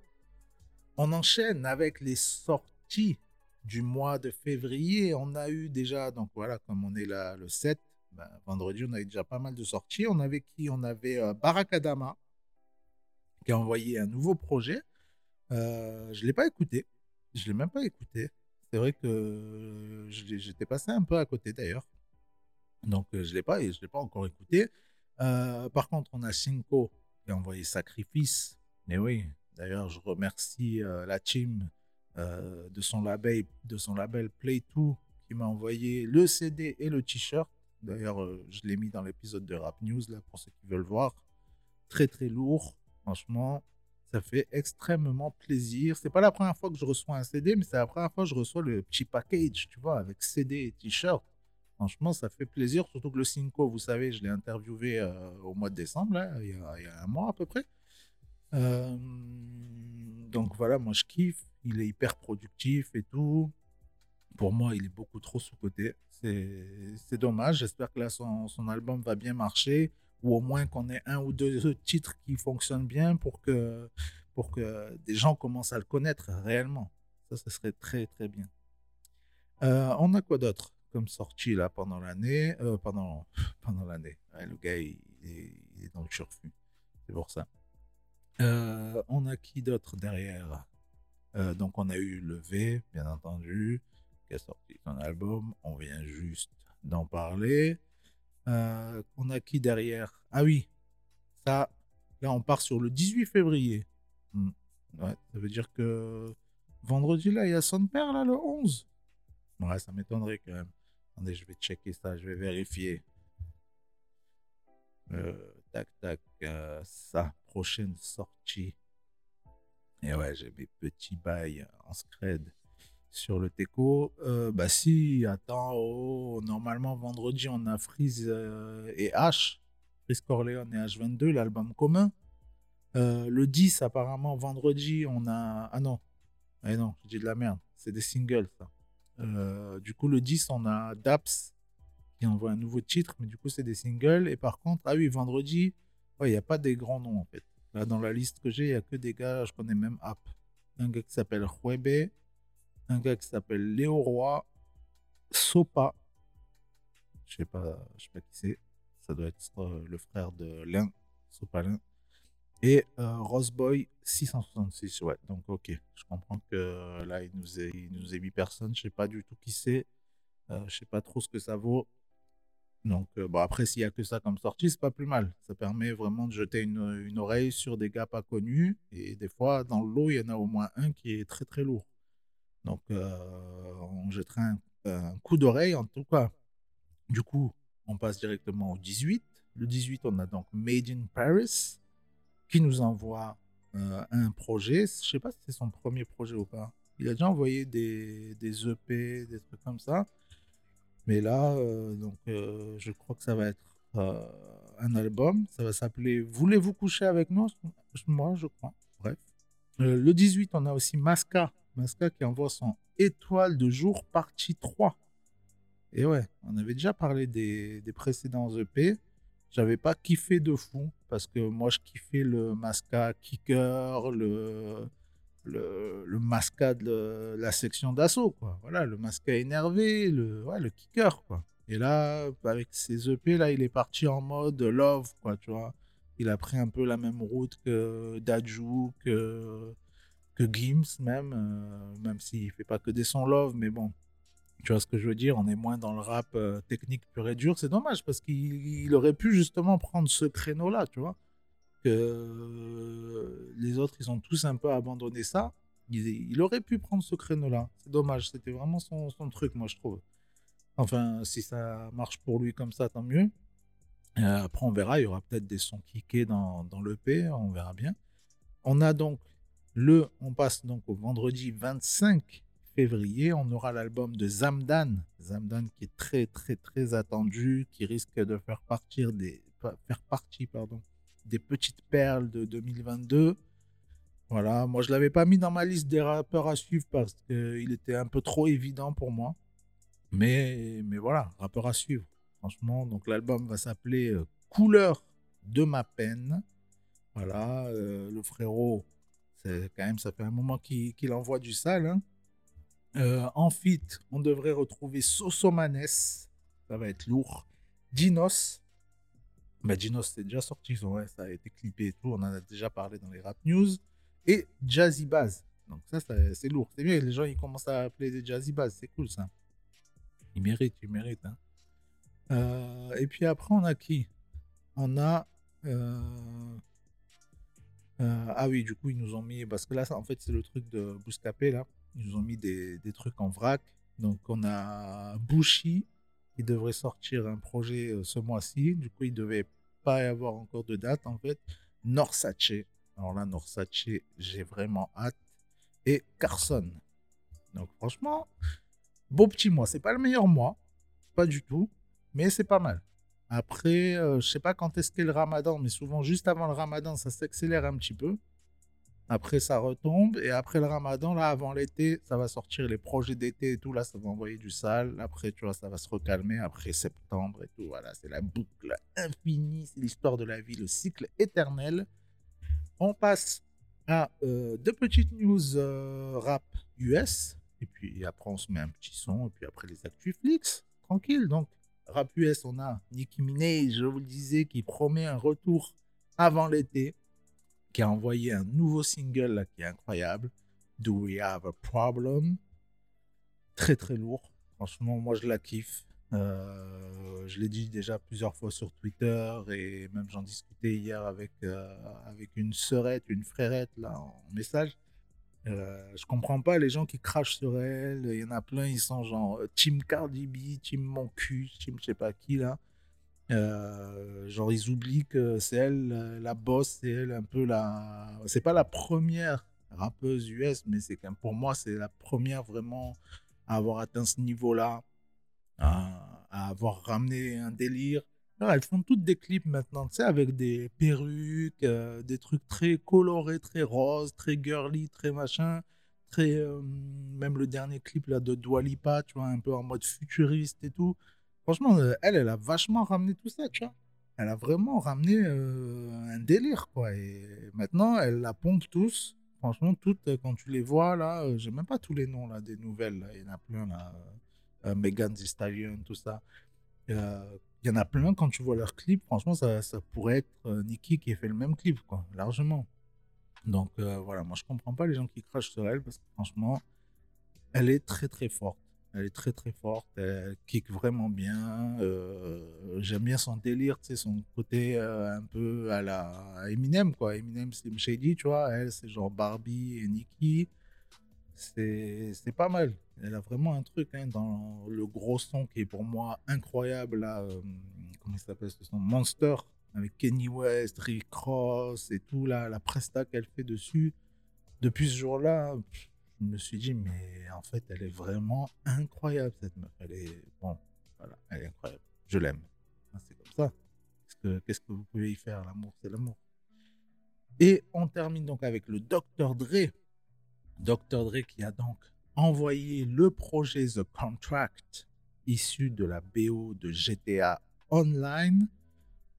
on enchaîne avec les sorties du mois de février. On a eu déjà, donc voilà, comme on est là le 7, Ben, vendredi, on avait déjà pas mal de sorties. On avait qui? On avait euh, Barakadama, qui a envoyé un nouveau projet. Euh, je ne l'ai pas écouté. Je ne l'ai même pas écouté. C'est vrai que j'étais passé un peu à côté d'ailleurs. Donc, je ne l'ai pas, je l'ai pas encore écouté. par contre, on a Cinco qui a envoyé Sacrifice. Mais oui, d'ailleurs, je remercie la team de, son label, de son label Play2 qui m'a envoyé le CD et le t-shirt. D'ailleurs, je l'ai mis dans l'épisode de Rap News là, pour ceux qui veulent voir. Très, très lourd. Franchement, ça fait extrêmement plaisir. C'est pas la première fois que je reçois un CD, mais c'est la première fois que je reçois le petit package, tu vois, avec CD et t-shirt. Franchement, ça fait plaisir, surtout que le Cinco, vous savez, je l'ai interviewé euh, au mois de décembre, il, y a, un mois à peu près. Euh, donc voilà, moi je kiffe. Il est hyper productif et tout. Pour moi, il est beaucoup trop sous-côté. C'est dommage. J'espère que là, son, album va bien marcher ou au moins qu'on ait un ou deux titres qui fonctionnent bien pour que, pour que des gens commencent à le connaître réellement. Ça, ce serait très, très bien. Euh, on a quoi d'autre comme sortie là pendant l'année? Euh, Pendant, pendant l'année. le gars, il, est, dans le surfu. C'est pour ça. Euh, on a qui d'autre derrière? Donc, on a eu le V, bien entendu, qui a sorti son album. On vient juste d'en parler. Euh, on a qui derrière? Ah oui, ça, là on part sur le 18 février. Hmm. Ouais, ça veut dire que vendredi là, il y a son père là le 11. Ouais, ça m'étonnerait quand même. Attendez, je vais checker ça, je vais vérifier. Euh, tac, tac, euh, sa prochaine sortie. Et ouais, j'ai mes petits bails en scred sur le Teco. Euh, bah si, attends, oh, normalement vendredi on a Freeze euh, et H, Freeze Corleone et H22, l'album commun. Euh, le 10, apparemment vendredi on a... Ah non, eh non, j'ai de la merde, c'est des singles ça. du coup le 10 on a Daps qui envoie un nouveau titre, mais du coup c'est des singles. Et par contre, ah oui, vendredi, il n'y a pas des grands noms en fait. Là dans la liste que j'ai, il n'y a que des gars, je connais même App. Un gars qui s'appelle Huebe, un gars qui s'appelle Léo Roy, Sopa. Je sais pas, je sais pas qui c'est. Ça doit être euh, le frère de Lin, Sopalin. Et euh, Roseboy 666. Ouais, donc ok. Je comprends que euh, là, il nous, est, il nous est mis personne. Je sais pas du tout qui c'est. Euh, je sais pas trop ce que ça vaut. Donc, bon, après, s'il y a que ça comme sortie, c'est pas plus mal. Ça permet vraiment de jeter une, une, oreille sur des gars pas connus. Et des fois, dans le lot, il y en a au moins un qui est très très lourd. Donc, euh, on jettera un, coup d'oreille en tout cas. Du coup, on passe directement au 18. Le 18, on a donc Made in Paris qui nous envoie euh, un projet. Je sais pas si c'est son premier projet ou pas. Il a déjà envoyé des, des EP, des trucs comme ça. Mais là, euh, donc, je crois que ça va être un album. Ça va s'appeler Voulez-vous coucher avec nous Moi, je crois. Bref. le 18, on a aussi Masca Masca qui envoie son étoile de jour partie 3. Et ouais, on avait déjà parlé des, précédents EP. J'avais pas kiffé de fou parce que moi je kiffais le Masca Kicker, le, le, le Masca de la section d'assaut, quoi. Voilà, le Masca énervé, le, le Kicker, quoi. Et là, avec ses EP, là, il est parti en mode love, quoi, tu vois. Il a pris un peu la même route que Daju, que que Gims même, euh, même s'il fait pas que des sons love, mais bon, tu vois ce que je veux dire, on est moins dans le rap euh, technique pur et dur. C'est dommage parce qu'il aurait pu justement prendre ce créneau-là, tu vois. Que les autres, ils ont tous un peu abandonné ça. Il, aurait pu prendre ce créneau-là. C'est dommage, c'était vraiment son, son, truc, moi, je trouve. Enfin, si ça marche pour lui comme ça, tant mieux. Euh, après, on verra, il y aura peut-être des sons kickés dans, dans l'EP, on verra bien. On a donc le, on passe donc au vendredi 25 février, on aura l'album de Zamdan. Zamdan qui est très très très attendu, qui risque de faire partir des faire partie pardon des petites perles de 2022. Voilà, moi je l'avais pas mis dans ma liste des rappeurs à suivre parce qu'il était un peu trop évident pour moi. Mais mais voilà, rappeur à suivre. Franchement, donc l'album va s'appeler euh, Couleur de ma peine. Voilà, euh, le frérot c'est quand même, ça fait un moment qu'il envoie du sale. Hein. Euh, en fit, on devrait retrouver Sosomanes. Ça va être lourd. Dinos. Bah, Dinos, c'est déjà sorti, ouais, ça a été clippé et tout. On en a déjà parlé dans les rap news. Et Jazzy Bass. Donc, ça, c'est lourd. C'est bien, les gens ils commencent à appeler des Jazzy Bass. C'est cool ça. Ils méritent, ils méritent. hein. Euh, et puis après, on a qui? On a. euh, euh, ah oui, du coup, ils nous ont mis. Parce que là, en fait, c'est le truc de Bouscapé, là. Ils nous ont mis des, des trucs en vrac. Donc, on a Bushi qui devrait sortir un projet euh, ce mois-ci. Du coup, il devait pas y avoir encore de date, en fait. Norsace. Alors là, Norsace, j'ai vraiment hâte. Et Carson. Donc, franchement, beau petit mois. C'est pas le meilleur mois. Pas du tout. Mais c'est pas mal. Après, euh, je sais pas quand est-ce qu'est le ramadan, mais souvent juste avant le ramadan, ça s'accélère un petit peu. Après, ça retombe. Et après le ramadan, là, avant l'été, ça va sortir les projets d'été et tout. Là, ça va envoyer du sale. Après, tu vois, ça va se recalmer. Après septembre et tout. Voilà, c'est la boucle infinie. C'est l'histoire de la vie, le cycle éternel. On passe à euh, deux petites news euh, rap US. Et puis après, on se met un petit son. Et puis après, les actus Flix. Tranquille. Donc, rap US, on a Nicki Minaj, je vous le disais, qui promet un retour avant l'été, qui a envoyé un nouveau single là, qui est incroyable. Do We Have a Problem? Très très lourd. Franchement, moi je la kiffe. Euh, je l'ai dit déjà plusieurs fois sur Twitter et même j'en discutais hier avec, euh, avec une sœurette, une frérette là en message. Euh, je comprends pas les gens qui crachent sur elle. Il y en a plein, ils sont genre Team Cardi B, Team Mon cul, Team je sais pas qui là. Euh, genre ils oublient que c'est elle euh, la boss, c'est elle un peu la. C'est pas la première rappeuse US, mais c'est qu'un pour moi c'est la première vraiment à avoir atteint ce niveau-là, à, avoir ramené un délire. Alors, elles font toutes des clips maintenant, tu sais, avec des perruques, euh, des trucs très colorés, très roses, très girly, très machin, très même le dernier clip là de Dua Lipa, tu vois, un peu en mode futuriste et tout. Franchement, euh, elle, elle a vachement ramené tout ça, tu vois. Elle a vraiment ramené euh, un délire, quoi. Et maintenant, elle la pompe tous. Franchement, toutes, euh, quand tu les vois, là, euh, j'ai même pas tous les noms, là, des nouvelles. Il y en a plein, là. Euh, Megan Thee Stallion, tout ça. Il y en a plein, quand tu vois leurs clips, franchement, ça, ça pourrait être Nicki qui ait fait le même clip, quoi, largement. Donc, voilà, moi, je comprends pas les gens qui crachent sur elle, parce que franchement, elle est très, très forte. Elle est très, très forte. Elle kick vraiment bien. Euh, J'aime bien son délire, tu sais, son côté euh, un peu à la Eminem, quoi. Eminem, Slim Shady, tu vois. Elle, c'est genre Barbie et Nicki. C'est pas mal. Elle a vraiment un truc hein, dans le gros son qui est pour moi incroyable. Là, euh, comment il s'appelle ce son? Monster avec Kenny West, Rick Ross et tout. Là, la presta qu'elle fait dessus. Depuis ce jour-là, je me suis dit, mais en fait, elle est vraiment incroyable, cette meuf. Elle est, bon, voilà, elle est incroyable. Je l'aime. Ah, C'est comme ça. Qu'est-ce que, vous pouvez y faire? L'amour, c'est l'amour. Et on termine donc avec le Dr. Dre. Dr. Dre qui a donc envoyé le projet The Contract issu de la BO de GTA Online.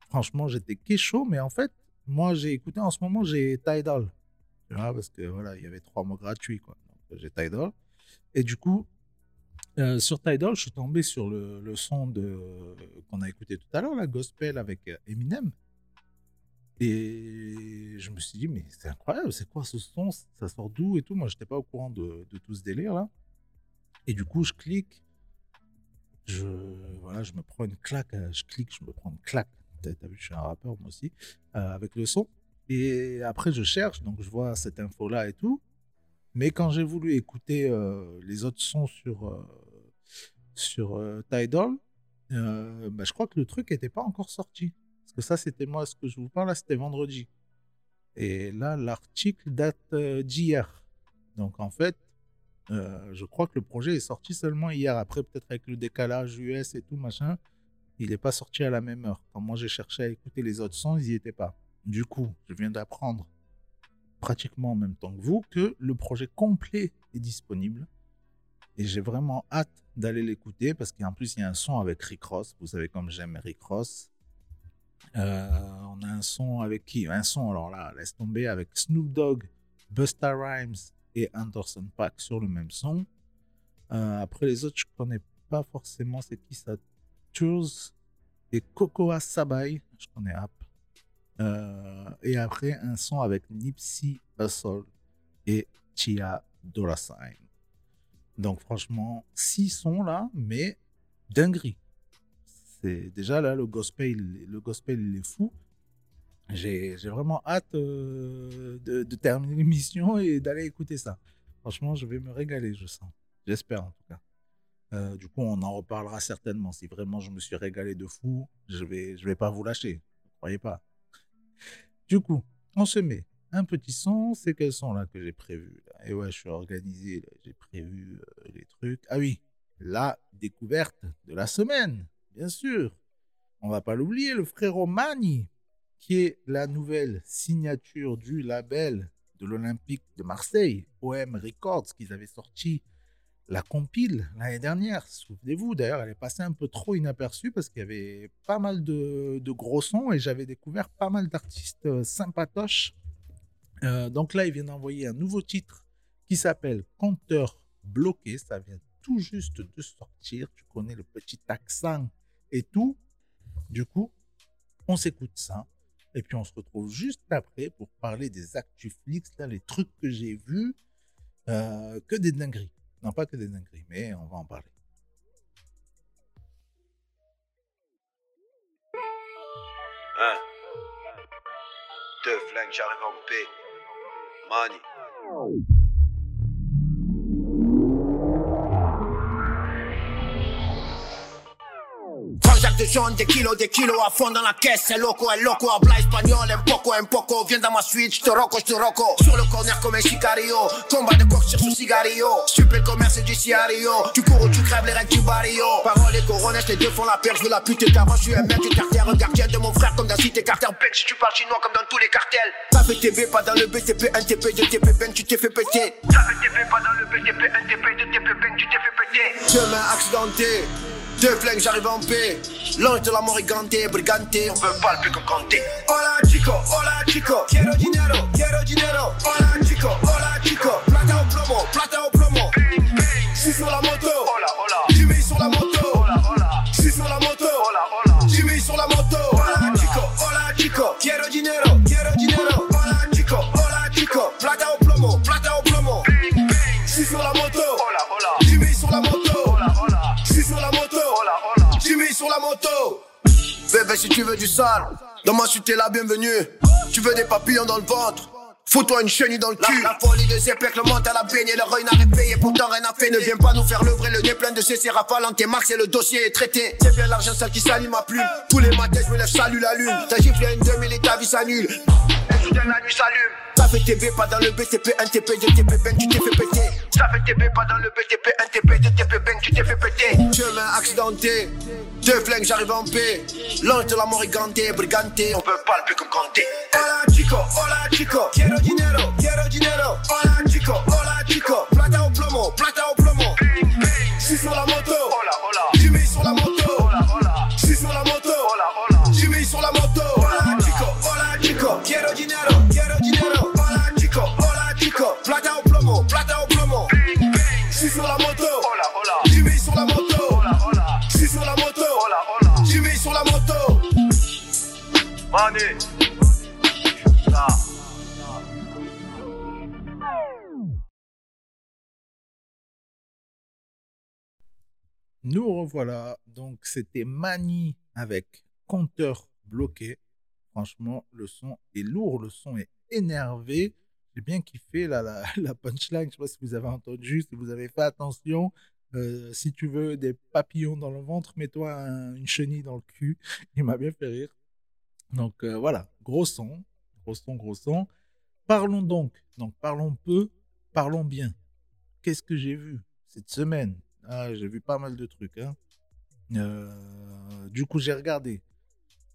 Franchement, j'étais chaud, mais en fait, moi, j'ai écouté en ce moment, j'ai Tidal. Tu parce que voilà, il y avait trois mois gratuits, quoi. J'ai Tidal. Et du coup, euh, sur Tidal, je suis tombé sur le, le son de qu'on a écouté tout à l'heure, la gospel avec euh, Eminem. Et je me suis dit, mais c'est incroyable, c'est quoi ce son? Ça sort d'où et tout? Moi, je n'étais pas au courant de, de tout ce délire-là. Et du coup, je clique, je, voilà, je me prends une claque, euh, je clique, je me prends une claque. T'as vu, je suis un rappeur, moi aussi, euh, avec le son. Et après, je cherche, donc je vois cette info-là et tout. Mais quand j'ai voulu écouter euh, les autres sons sur, euh, sur euh, Tidal, bah, je crois que le truc n'était pas encore sorti. Parce que ça, c'était moi, ce que je vous parle c'était vendredi. Et là, l'article date d'hier. Donc en fait, je crois que le projet est sorti seulement hier. Après, peut-être avec le décalage US et tout, machin, il n'est pas sorti à la même heure. Quand moi j'ai cherché à écouter les autres sons, ils n'y étaient pas. Du coup, je viens d'apprendre pratiquement en même temps que vous que le projet complet est disponible. Et j'ai vraiment hâte d'aller l'écouter parce qu'en plus, il y a un son avec Rick Ross. Vous savez comme j'aime Rick Ross. Euh, on a un son avec qui? Un son, alors là, laisse tomber, avec Snoop Dogg, Busta Rhymes et Anderson Paak sur le même son. Euh, après les autres, je connais pas forcément c'est qui ça. Tours, et Cocoa Sabay, je connais App. Euh, et après, un son avec Nipsey Hussle et Tia Dolla Sign. Donc, franchement, six sons là, mais dinguerie. C'est déjà là, le gospel, le gospel, il est fou. J'ai vraiment hâte euh, de, de terminer l'émission et d'aller écouter ça. Franchement, je vais me régaler, je sens. J'espère en tout cas. Euh, du coup, on en reparlera certainement. Si vraiment je me suis régalé de fou, je vais, je vais pas vous lâcher. Ne croyez pas. Du coup, on se met un petit son. C'est quel son là que j'ai prévu Et ouais, je suis organisé. J'ai prévu euh, les trucs. Ah oui, la découverte de la semaine, bien sûr. On va pas l'oublier, le frérot Mani, qui est la nouvelle signature du label de l'Olympique de Marseille, OM Records, qu'ils avaient sorti la compile l'année dernière. Souvenez-vous, d'ailleurs, elle est passée un peu trop inaperçue parce qu'il y avait pas mal de, gros sons et j'avais découvert pas mal d'artistes euh, sympatoches. Euh, donc là, ils viennent d'envoyer un nouveau titre qui s'appelle Compteur bloqué. Ça vient tout juste de sortir. Tu connais le petit accent et tout. Du coup, on s'écoute ça. Et puis on se retrouve juste après pour parler des actus flix, là, les trucs que j'ai vus. Euh, que des dingueries. Non, pas que des dingueries, mais on va en parler. Hein Deux flingues, j'arrive en paix. Money. Des kilos, des kilos à fond dans la caisse. C'est loco, un loco, habla espagnol, un poco, un poco. Viens dans ma suite, j'te roco, j'te roco. Sur le corner comme un sicario. Combat de coq sur sous cigario. Super commerce du ciario. Tu cours ou tu crèves les règles du barrio. Parole et coronettes, les deux font la paire. Je veux la pute car moi je suis un mec du quartier. Un gardien de mon frère comme dans Cité Carter. Bec si tu parles chinois comme dans tous les cartels. Ça fait TV, pas dans le BTP, NTP, DTP, ben tu t'es fait péter. Ça fait TV, pas dans le BTP, NTP, DTP, ben tu t'es fait péter. Chemin accidenté. Deux flingues, j'arrive en paix. L'ange de la mort est ganté, briganté, on peut pas le plus que compter. Hola chico, hola chico, quiero dinero, quiero dinero. Hola chico, hola chico, plata au plomo, plata au plomo. Je suis sur la moto, hola, hola. Jimmy sur la moto, hola, hola. Je suis sur la moto, hola, hola. Jimmy sur la moto, hola chico, hola chico, quiero dinero. Si tu veux du sale, dans ma suite, t'es la bienvenue. Tu veux des papillons dans le ventre. Fous-toi une chenille dans le cul. La, la folie de ces pecs, le monte à la baignée, le roi n'a payé, pourtant rien à fait. Ne viens pas nous faire le vrai, le nez plein de CC rafale, anti-max et le dossier est traité. C'est bien l'argent sale qui salit ma plume. Tous les matins, je me lève, salue la lune. T'as giflé une 2000 et ta vie s'annule. Et soudain, la nuit s'allume. Ça fait TB, pas dans le BTP, NTP, DTP, ben tu t'es fait péter. Ça fait TB, pas dans le BTP, NTP, DTP, ben tu t'es fait péter. Chemin accidenté, deux flingues, j'arrive en paix. L'ange de la mort est ganté, briganté, on peut pas le plus que compter. Hola chico, hola chico, quiero dinero, quiero dinero. Hola chico, hola chico, plata au plomo, plata au plomo. Je suis sur la moto, hola, hola. Jimmy sur la moto, hola, hola. Je suis sur la moto, hola, hola. Jimmy sur la moto, hola chico, hola chico, quiero dinero. Money. Ça. Nous revoilà. Donc, c'était Mani avec compteur bloqué. Franchement, le son est lourd, le son est énervé. J'ai bien kiffé là, la, punchline. Je ne sais pas si vous avez entendu, si vous avez fait attention. Euh, si tu veux des papillons dans le ventre, mets-toi un- une chenille dans le cul. Il m'a bien fait rire. Donc euh, voilà, gros son, gros son, gros son. Parlons donc, donc parlons peu, parlons bien. Qu'est-ce que j'ai vu cette semaine? Ah, J'ai vu pas mal de trucs. hein. Euh, du coup, j'ai regardé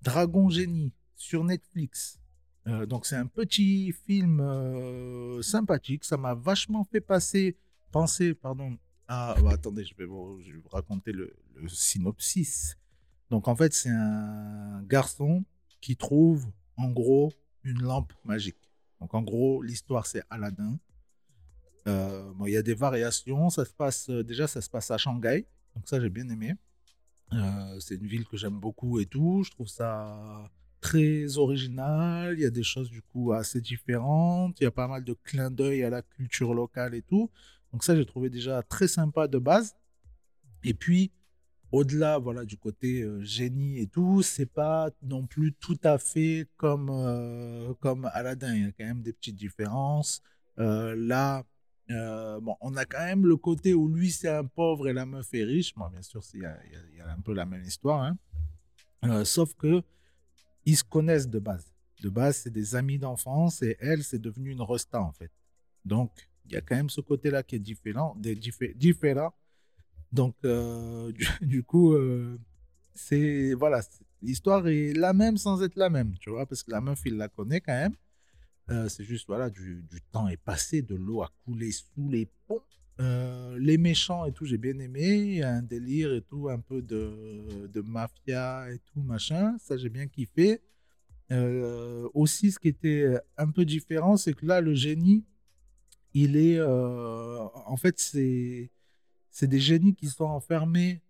Dragon Génie sur Netflix. Euh, donc c'est un petit film sympathique. Ça m'a vachement fait passer, penser, pardon. Ah, attendez, je vais, vous, raconter le synopsis. Donc en fait, c'est un garçon qui trouve en gros une lampe magique. Donc en gros, l'histoire c'est Aladdin. Euh, bon, il y a des variations. Ça se passe euh, déjà, ça se passe à Shanghai. Donc ça, j'ai bien aimé. Euh, c'est une ville que j'aime beaucoup et tout. Je trouve ça très original. Il y a des choses du coup assez différentes. Il y a pas mal de clins d'œil à la culture locale et tout. Donc ça, j'ai trouvé déjà très sympa de base. Et puis, au-delà voilà, du côté euh, génie et tout, c'est pas non plus tout à fait comme, euh, comme Aladdin. Il y a quand même des petites différences. Euh, là, bon, on a quand même le côté où lui, c'est un pauvre et la meuf est riche. Bon, bien sûr, il y, a, un peu la même histoire. Hein. sauf que ils se connaissent de base. De base, c'est des amis d'enfance et elle, c'est devenu une resta en fait. Donc, il y a quand même ce côté-là qui est différent. Des donc, euh, du, coup, euh, c'est voilà, l'histoire est la même sans être la même, tu vois, parce que la meuf, il la connaît quand même. Euh, c'est juste, voilà, du, du, temps est passé, de l'eau a coulé sous les ponts. les méchants et tout, j'ai bien aimé. Il y a un délire et tout, un peu de, de mafia et tout, machin. Ça, j'ai bien kiffé. aussi, ce qui était un peu différent, c'est que là, le génie, il est. en fait, c'est c'est des génies qui sont enfermés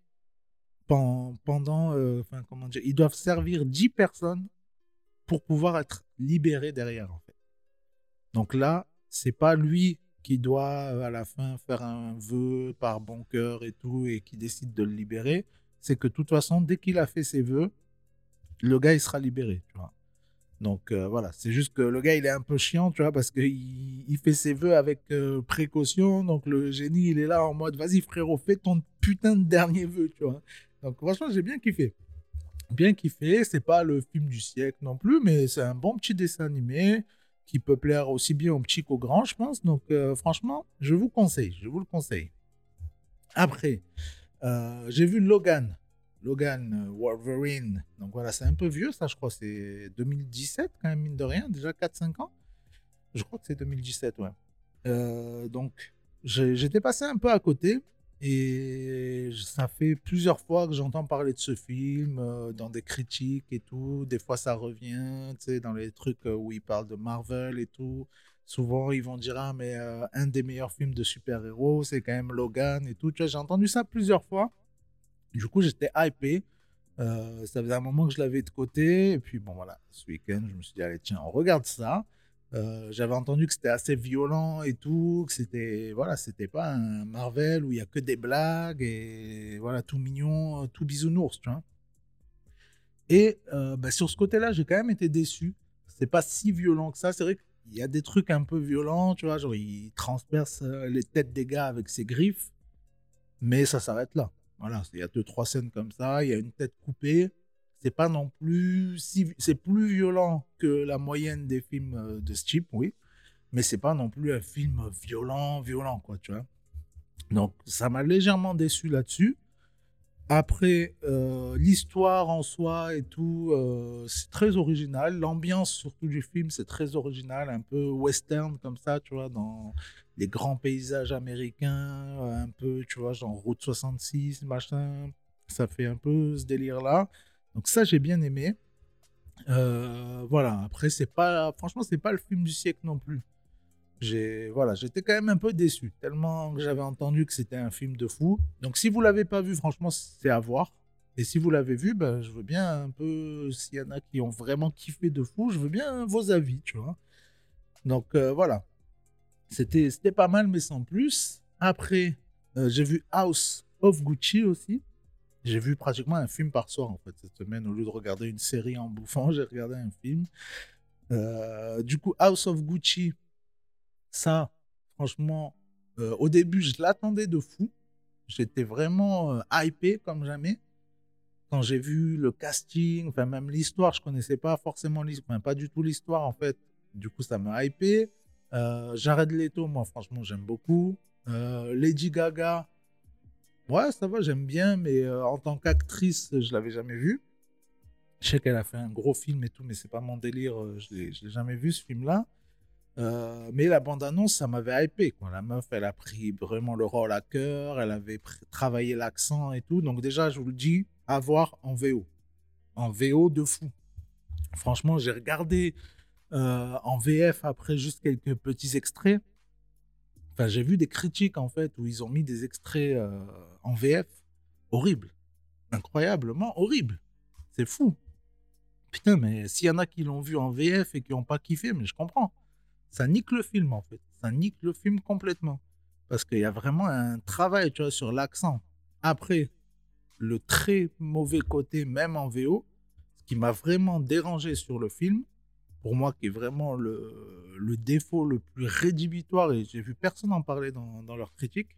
pendant, euh, enfin, comment dire, ils doivent servir 10 personnes pour pouvoir être libérés derrière, en fait. Donc là, c'est pas lui qui doit à la fin faire un vœu par bon cœur et tout et qui décide de le libérer. C'est que de toute façon, dès qu'il a fait ses vœux, le gars il sera libéré, tu vois. Donc euh, voilà, c'est juste que le gars, il est un peu chiant, tu vois, parce qu'il il fait ses vœux avec euh, précaution. Donc le génie, il est là en mode, vas-y frérot, fais ton putain de dernier vœu, tu vois. Donc franchement, j'ai bien kiffé. Bien kiffé, c'est pas le film du siècle non plus, mais c'est un bon petit dessin animé qui peut plaire aussi bien aux petits qu'aux grands, je pense. Donc euh, franchement, je vous conseille, je vous le conseille. Après, j'ai vu Logan. Logan euh, Wolverine. Donc voilà, c'est un peu vieux, ça, je crois. C'est 2017, quand même, mine de rien. Déjà 4-5 ans. Je crois que c'est 2017, ouais. Euh, donc, j'étais passé un peu à côté. Et ça fait plusieurs fois que j'entends parler de ce film, euh, dans des critiques et tout. Des fois, ça revient, tu sais, dans les trucs où ils parlent de Marvel et tout. Souvent, ils vont dire, ah, mais un des meilleurs films de super-héros, c'est quand même Logan et tout. Tu vois, j'ai entendu ça plusieurs fois. Du coup, j'étais hypé. Euh, ça faisait un moment que je l'avais de côté. Et puis, bon, voilà, ce week-end, je me suis dit, allez, tiens, on regarde ça. Euh, j'avais entendu que c'était assez violent et tout, que c'était, voilà, c'était pas un Marvel où il y a que des blagues et voilà, tout mignon, tout bisounours, tu vois. Et euh, bah, sur ce côté-là, j'ai quand même été déçu. C'est pas si violent que ça. C'est vrai qu'il y a des trucs un peu violents, tu vois, genre il transperce les têtes des gars avec ses griffes, mais ça s'arrête là. Voilà, il y a deux, trois scènes comme ça, il y a une tête coupée. C'est pas non plus si. C'est plus violent que la moyenne des films euh, de ce type, oui. Mais c'est pas non plus un film violent, violent, quoi, tu vois. Donc, ça m'a légèrement déçu là-dessus. Après, euh, l'histoire en soi et tout, euh, c'est très original. L'ambiance surtout du film, c'est très original, un peu western comme ça, tu vois, dans les grands paysages américains, un peu, tu vois, genre Route 66, machin. Ça fait un peu ce délire-là. Donc ça, j'ai bien aimé. Euh, voilà, après, c'est pas, franchement, c'est pas le film du siècle non plus j'ai voilà, j'étais quand même un peu déçu, tellement que j'avais entendu que c'était un film de fou. Donc si vous l'avez pas vu, franchement, c'est à voir. Et si vous l'avez vu, ben, je veux bien un peu, s'il y en a qui ont vraiment kiffé de fou, je veux bien vos avis, tu vois. Donc euh, voilà, c'était pas mal, mais sans plus. Après, euh, j'ai vu House of Gucci aussi. J'ai vu pratiquement un film par soir en fait cette semaine. Au lieu de regarder une série en bouffant, j'ai regardé un film. Euh, du coup, House of Gucci, ça, franchement, euh, au début, je l'attendais de fou. J'étais vraiment euh, hypé comme jamais. Quand j'ai vu le casting, enfin même l'histoire, je connaissais pas forcément l'histoire, pas du tout l'histoire en fait. Du coup, ça m'a hypé. Euh, Jared Leto, moi franchement, j'aime beaucoup. Euh, Lady Gaga, ouais, ça va, j'aime bien, mais en tant qu'actrice, je l'avais jamais vue. Je sais qu'elle a fait un gros film et tout, mais c'est pas mon délire. Je l'ai jamais vu ce film-là. Euh, mais la bande-annonce, ça m'avait hypé. Quoi. La meuf, elle a pris vraiment le rôle à cœur, elle avait travaillé l'accent et tout. Donc déjà, je vous le dis, à voir en VO. En VO de fou. Franchement, j'ai regardé euh, en VF après juste quelques petits extraits. Enfin, j'ai vu des critiques en fait où ils ont mis des extraits euh, en VF. Horrible. incroyablement horrible. C'est fou. Putain, mais s'il y en a qui l'ont vu en VF et qui n'ont pas kiffé, mais je comprends. Ça nique le film, en fait. Ça nique le film complètement. Parce qu'il y a vraiment un travail, tu vois, sur l'accent. Après, le très mauvais côté, même en VO, ce qui m'a vraiment dérangé sur le film, pour moi, qui est vraiment le, défaut le plus rédhibitoire, et j'ai vu personne en parler dans, leurs critiques,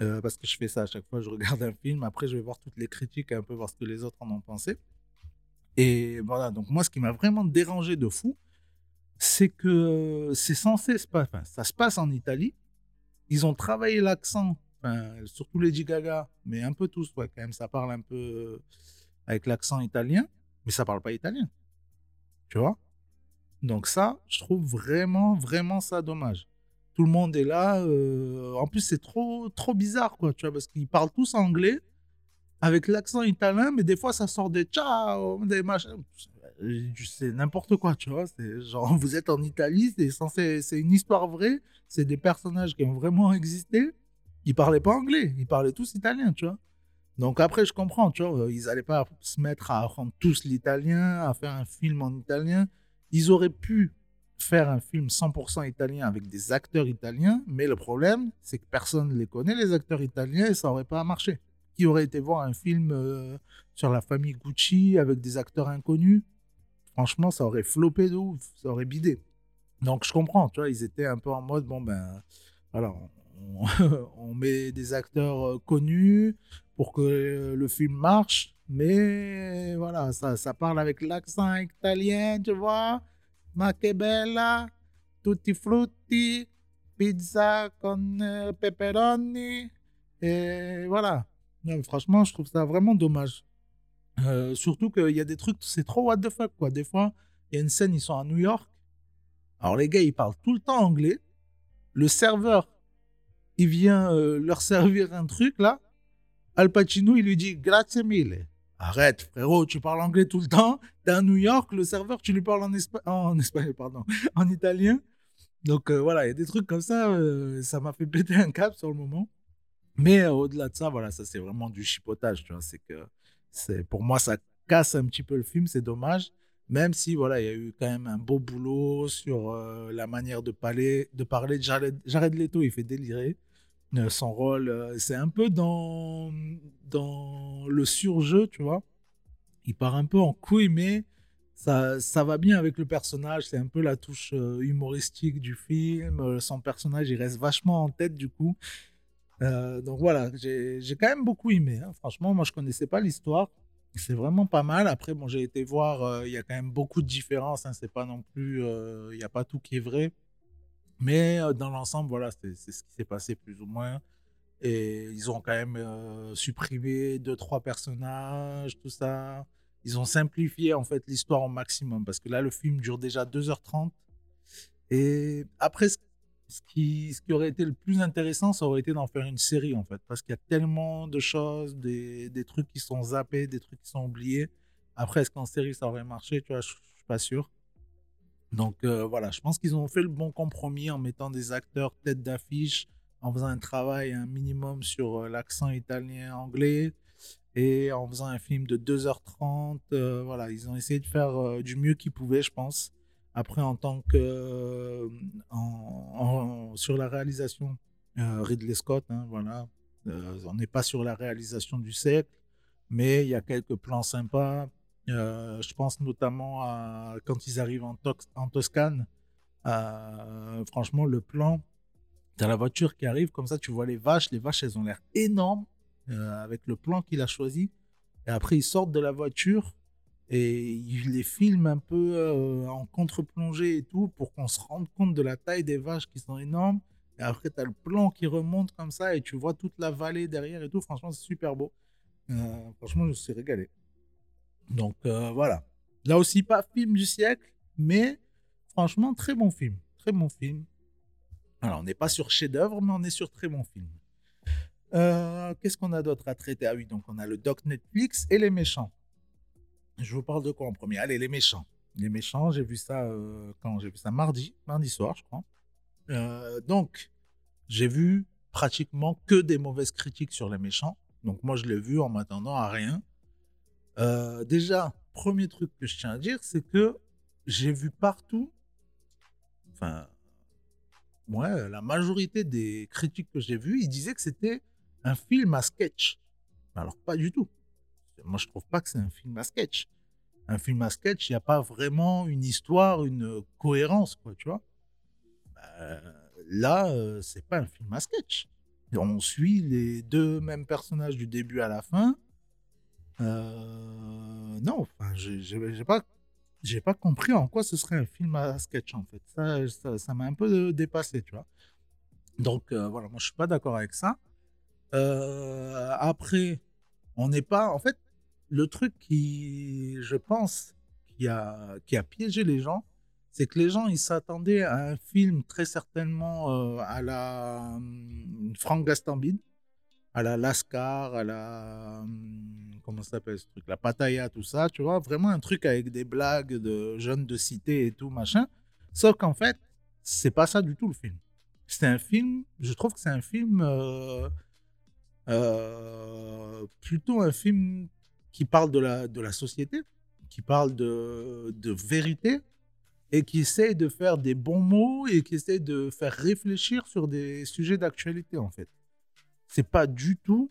euh, parce que je fais ça à chaque fois, je regarde un film, après je vais voir toutes les critiques un peu voir ce que les autres en ont pensé. Et voilà, donc moi, ce qui m'a vraiment dérangé de fou, c'est que c'est censé se passer, ça se passe en Italie. Ils ont travaillé l'accent, surtout Lady Gaga, mais un peu tous, ouais, quand même, ça parle un peu euh, avec l'accent italien, mais ça parle pas italien. Tu vois? Donc ça, je trouve vraiment, vraiment ça dommage. Tout le monde est là. euh, en plus, c'est trop, trop bizarre, quoi, tu vois, parce qu'ils parlent tous anglais avec l'accent italien, mais des fois, ça sort des ciao, des machins. C'est n'importe quoi, tu vois. Genre, vous êtes en Italie, c'est c'est une histoire vraie, c'est des personnages qui ont vraiment existé. Ils parlaient pas anglais, ils parlaient tous italien, tu vois. Donc après, je comprends, tu vois, ils allaient pas se mettre à apprendre tous l'italien, à faire un film en italien. Ils auraient pu faire un film 100% italien avec des acteurs italiens, mais le problème, c'est que personne ne les connaît, les acteurs italiens, et ça aurait pas marché. Qui aurait été voir un film euh, sur la famille Gucci avec des acteurs inconnus? Franchement, ça aurait floppé de ouf, ça aurait bidé. Donc je comprends, tu vois, ils étaient un peu en mode, bon ben, voilà, on, met des acteurs euh, connus pour que le film marche, mais voilà, ça, ça parle avec l'accent italien, tu vois. Ma che bella, tutti frutti, pizza con euh, pepperoni, et voilà. Non, franchement, je trouve ça vraiment dommage. Euh, surtout qu'il y a des trucs, c'est trop what the fuck, quoi. Des fois, il y a une scène, ils sont à New York. Alors, les gars, ils parlent tout le temps anglais. Le serveur, il vient euh, leur servir un truc, là. Al Pacino, il lui dit grazie mille. Arrête, frérot, tu parles anglais tout le temps. T'es à New York, le serveur, tu lui parles en, en espagnol, pardon, en italien. Donc euh, voilà, il y a des trucs comme ça, ça m'a fait péter un cap sur le moment. Mais au-delà de ça, voilà, ça c'est vraiment du chipotage, tu vois. C'est que c'est pour moi, ça casse un petit peu le film, c'est dommage. Même si voilà, il y a eu quand même un beau boulot sur euh, la manière de parler, de parler Jared, Jared Leto, il fait délirer. Euh, son rôle, euh, c'est un peu dans, dans le surjeu, tu vois. Il part un peu en couille, mais ça, ça va bien avec le personnage. C'est un peu la touche humoristique du film. Son personnage, il reste vachement en tête, du coup. Euh, donc voilà, j'ai quand même beaucoup aimé. hein. Franchement, moi, je connaissais pas l'histoire. C'est vraiment pas mal. Après, bon, j'ai été voir, euh, il y a quand même beaucoup de différences. hein. C'est pas non plus, euh, il n'y a pas tout qui est vrai. Mais euh, dans l'ensemble, voilà, c'est ce qui s'est passé plus ou moins. Et ils ont quand même euh, supprimé deux, trois personnages, tout ça. Ils ont simplifié en fait l'histoire au maximum parce que là, le film dure déjà 2h30. Et après, ce ce qui, ce qui aurait été le plus intéressant, ça aurait été d'en faire une série en fait. Parce qu'il y a tellement de choses, des, des trucs qui sont zappés, des trucs qui sont oubliés. Après, est-ce qu'en série ça aurait marché? Tu vois, je je suis pas sûr. Donc euh, voilà, je pense qu'ils ont fait le bon compromis en mettant des acteurs tête d'affiche, en faisant un travail un minimum sur euh, l'accent italien-anglais et en faisant un film de 2h30. euh, voilà, ils ont essayé de faire du mieux qu'ils pouvaient, je pense. Après, en tant que euh, sur la réalisation, euh, Ridley Scott, hein, voilà, Euh, on n'est pas sur la réalisation du siècle, mais il y a quelques plans sympas. Je pense notamment à quand ils arrivent en, Toscane. Franchement, le plan, tu as la voiture qui arrive, comme ça tu vois les vaches. Les vaches, elles ont l'air énormes avec le plan qu'il a choisi. Et après, ils sortent de la voiture et il les filme un peu euh, en contre-plongée et tout pour qu'on se rende compte de la taille des vaches qui sont énormes. Et après, tu as le plan qui remonte comme ça et tu vois toute la vallée derrière et tout. Franchement, c'est super beau. Euh, franchement, je me suis régalé. Donc euh, voilà. Là aussi, pas film du siècle, mais franchement, très bon film. Très bon film. Alors, on n'est pas sur chef-d'œuvre, mais on est sur très bon film. Qu'est-ce qu'on a d'autre à traiter? Ah oui, donc on a le doc Netflix et les méchants. Je vous parle de quoi en premier? Allez, les méchants. Les méchants, j'ai vu ça euh, quand j'ai vu ça mardi, mardi soir, je crois. Euh, donc, j'ai vu pratiquement que des mauvaises critiques sur les méchants. Donc moi, je l'ai vu en m'attendant à rien. Euh, déjà, premier truc que je tiens à dire, c'est que j'ai vu partout, enfin, ouais, la majorité des critiques que j'ai vues, ils disaient que c'était un film à sketch. Alors, pas du tout. Moi, je trouve pas que c'est un film à sketch. Un film à sketch, il n'y a pas vraiment une histoire, une cohérence, quoi, tu vois. Bah, là, euh, c'est pas un film à sketch. On suit les deux mêmes personnages du début à la fin. Euh, non, enfin, j'ai pas, j'ai pas compris en quoi ce serait un film à sketch en fait. Ça, m'a un peu dépassé, tu vois. Donc euh, voilà, moi je suis pas d'accord avec ça. Euh, après, on n'est pas, en fait, le truc qui, je pense, qui a, qui a piégé les gens, c'est que les gens, ils s'attendaient à un film très certainement euh, à la hum, Frank Gastambide, à la Lascar, à la. hum, comment ça s'appelle ce truc La Pattaya, tout ça, tu vois. Vraiment un truc avec des blagues de jeunes de cité et tout, machin. Sauf qu'en fait, c'est pas ça du tout le film. C'est un film, je trouve que c'est un film. euh, euh, plutôt un film qui parle de la, de la société, qui parle de, de vérité et qui essaie de faire des bons mots et qui essaie de faire réfléchir sur des sujets d'actualité en fait. C'est pas du tout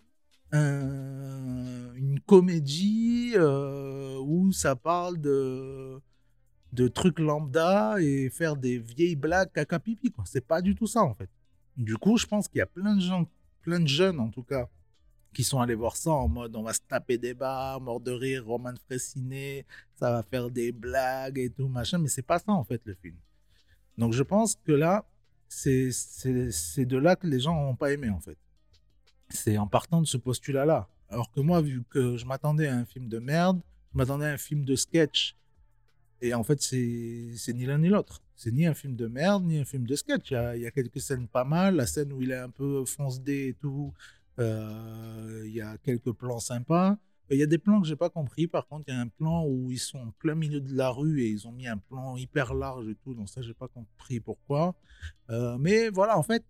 un- une comédie euh, où ça parle de, de trucs lambda et faire des vieilles blagues caca pipi quoi. C'est pas du tout ça en fait. Du coup, je pense qu'il y a plein de gens, plein de jeunes en tout cas, qui sont allés voir ça en mode on va se taper des barres, mort de rire, Roman Fressinet, ça va faire des blagues et tout, machin, mais c'est pas ça en fait le film. Donc je pense que là, c'est de là que les gens n'ont pas aimé en fait. C'est en partant de ce postulat-là. Alors que moi, vu que je m'attendais à un film de merde, je m'attendais à un film de sketch. Et en fait, c'est ni l'un ni l'autre. C'est ni un film de merde, ni un film de sketch. Il y a, il y a quelques scènes pas mal. La scène où il est un peu fonce-dé et tout, il y a quelques plans sympas. Il y a des plans que j'ai pas compris. Par contre, il y a un plan où ils sont en plein milieu de la rue et ils ont mis un plan hyper large et tout. Donc ça, j'ai pas compris pourquoi. Euh, mais voilà, en fait,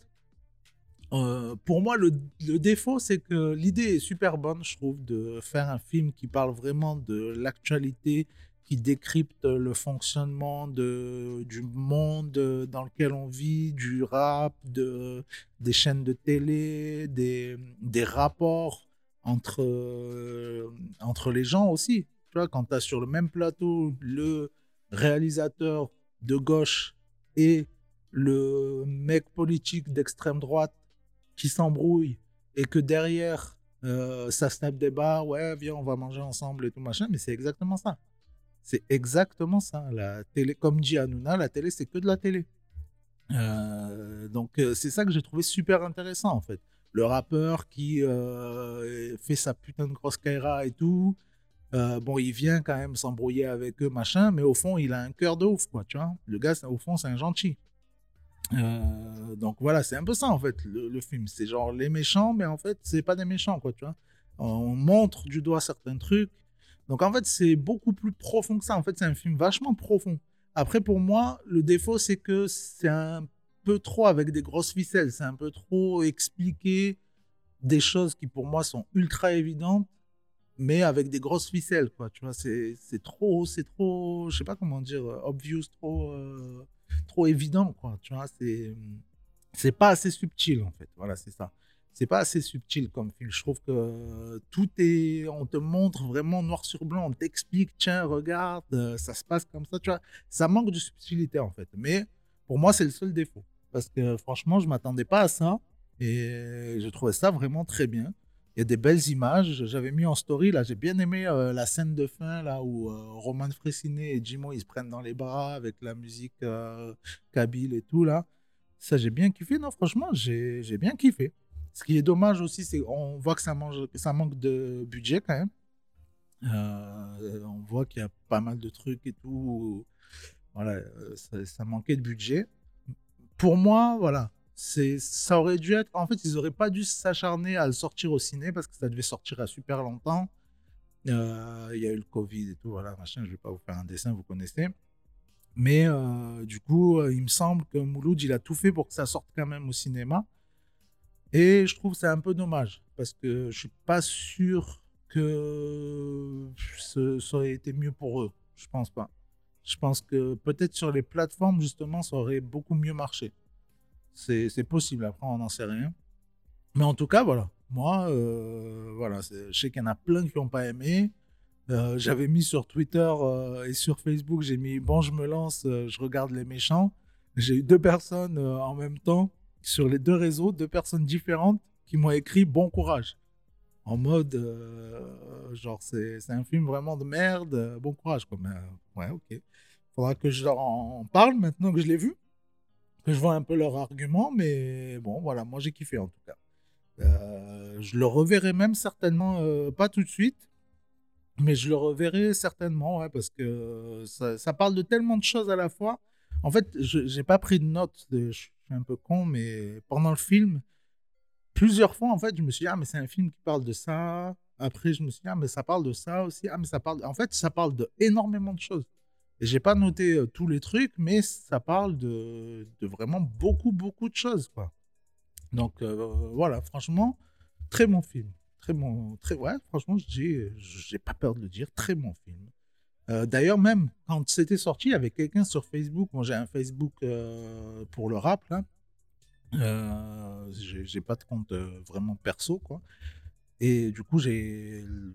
euh, pour moi, le, le défaut, c'est que l'idée est super bonne, je trouve, de faire un film qui parle vraiment de l'actualité, qui décrypte le fonctionnement de, du monde dans lequel on vit, du rap, de, des chaînes de télé, des, des rapports entre, euh, entre les gens aussi. Tu vois, quand tu as sur le même plateau le réalisateur de gauche et le mec politique d'extrême droite qui s'embrouille et que derrière euh, ça se tape des bars, ouais, viens, on va manger ensemble et tout machin, mais c'est exactement ça. C'est exactement ça. La télé, comme dit Hanouna, la télé, c'est que de la télé. Euh, donc, euh, c'est ça que j'ai trouvé super intéressant, en fait. Le rappeur qui euh, fait sa putain de grosse kaira et tout. bon, il vient quand même s'embrouiller avec eux, machin, mais au fond, il a un cœur de ouf, quoi, tu vois. Le gars, au fond, c'est un gentil. Donc voilà, c'est un peu ça en fait le, le film. C'est genre les méchants, mais en fait, c'est pas des méchants quoi, tu vois. On montre du doigt certains trucs. Donc en fait, c'est beaucoup plus profond que ça. En fait, c'est un film vachement profond. Après, pour moi, le défaut, c'est que c'est un peu trop avec des grosses ficelles. C'est un peu trop expliquer des choses qui pour moi sont ultra évidentes, mais avec des grosses ficelles quoi. Tu vois, c'est trop, c'est trop, je sais pas comment dire, euh, obvious, trop. euh, trop évident, quoi. Tu vois, c'est pas assez subtil en fait. Voilà, c'est ça. C'est pas assez subtil comme film. Je trouve que tout est, on te montre vraiment noir sur blanc, on t'explique, tiens, regarde, euh, ça se passe comme ça. Tu vois, ça manque de subtilité en fait. Mais pour moi, c'est le seul défaut parce que franchement, je m'attendais pas à ça et je trouvais ça vraiment très bien. Il y a des belles images. J'avais mis en story, là, j'ai bien aimé euh, la scène de fin, là, où euh, Roman Fressinet et Jimo, ils se prennent dans les bras avec la musique euh, kabyle et tout, là. Ça, j'ai bien kiffé. Non, franchement, j'ai bien kiffé. Ce qui est dommage aussi, c'est qu'on voit que ça, manque de budget quand même. Euh, on voit qu'il y a pas mal de trucs et tout. Voilà, ça, manquait de budget. Pour moi, voilà, ça aurait dû être. En fait, ils auraient pas dû s'acharner à le sortir au ciné parce que ça devait sortir à super longtemps. Euh, Il y a eu le Covid et tout, voilà, machin. Je vais pas vous faire un dessin, vous connaissez. Mais euh, du coup, il me semble que Mouloud, il a tout fait pour que ça sorte quand même au cinéma. Et je trouve c'est un peu dommage parce que je suis pas sûr que ça aurait été mieux pour eux. Je pense pas. Je pense que peut-être sur les plateformes, justement, ça aurait beaucoup mieux marché. C'est possible, après, on n'en sait rien. Mais en tout cas, voilà. Moi, euh, voilà, je sais qu'il y en a plein qui n'ont pas aimé. Euh, J'avais mis sur Twitter euh, et sur Facebook, j'ai mis bon, je me lance, je regarde les méchants. J'ai eu deux personnes en même temps sur les deux réseaux, deux personnes différentes qui m'ont écrit bon courage. En mode, euh, genre, c'est un film vraiment de merde, euh, bon courage. Quoi. Mais, euh, ouais, ok. Faudra que je leur en parle maintenant que je l'ai vu, que je vois un peu leur argument, mais bon, voilà, moi j'ai kiffé en tout cas. Je le reverrai même certainement, pas tout de suite, mais je le reverrai certainement, ouais, parce que ça parle de tellement de choses à la fois. En fait, je j'ai pas pris de notes, de- je suis un peu con, mais pendant le film, plusieurs fois, en fait, je me suis dit, ah, mais c'est un film qui parle de ça. Après, je me suis dit, ah, mais ça parle de ça aussi. Ah, mais ça parle. En fait, ça parle de de choses. Et j'ai pas noté euh, tous les trucs, mais ça parle de, vraiment beaucoup, beaucoup de choses, quoi. Donc, euh, voilà, franchement, très bon film. Très bon. Très, ouais, franchement, je dis, j'ai pas peur de le dire, très bon film. Euh, D'ailleurs, même quand c'était sorti, avait quelqu'un sur Facebook. Moi, j'ai un Facebook euh, pour le rap, là. Euh, j'ai pas de compte euh, vraiment perso, quoi. Et du coup,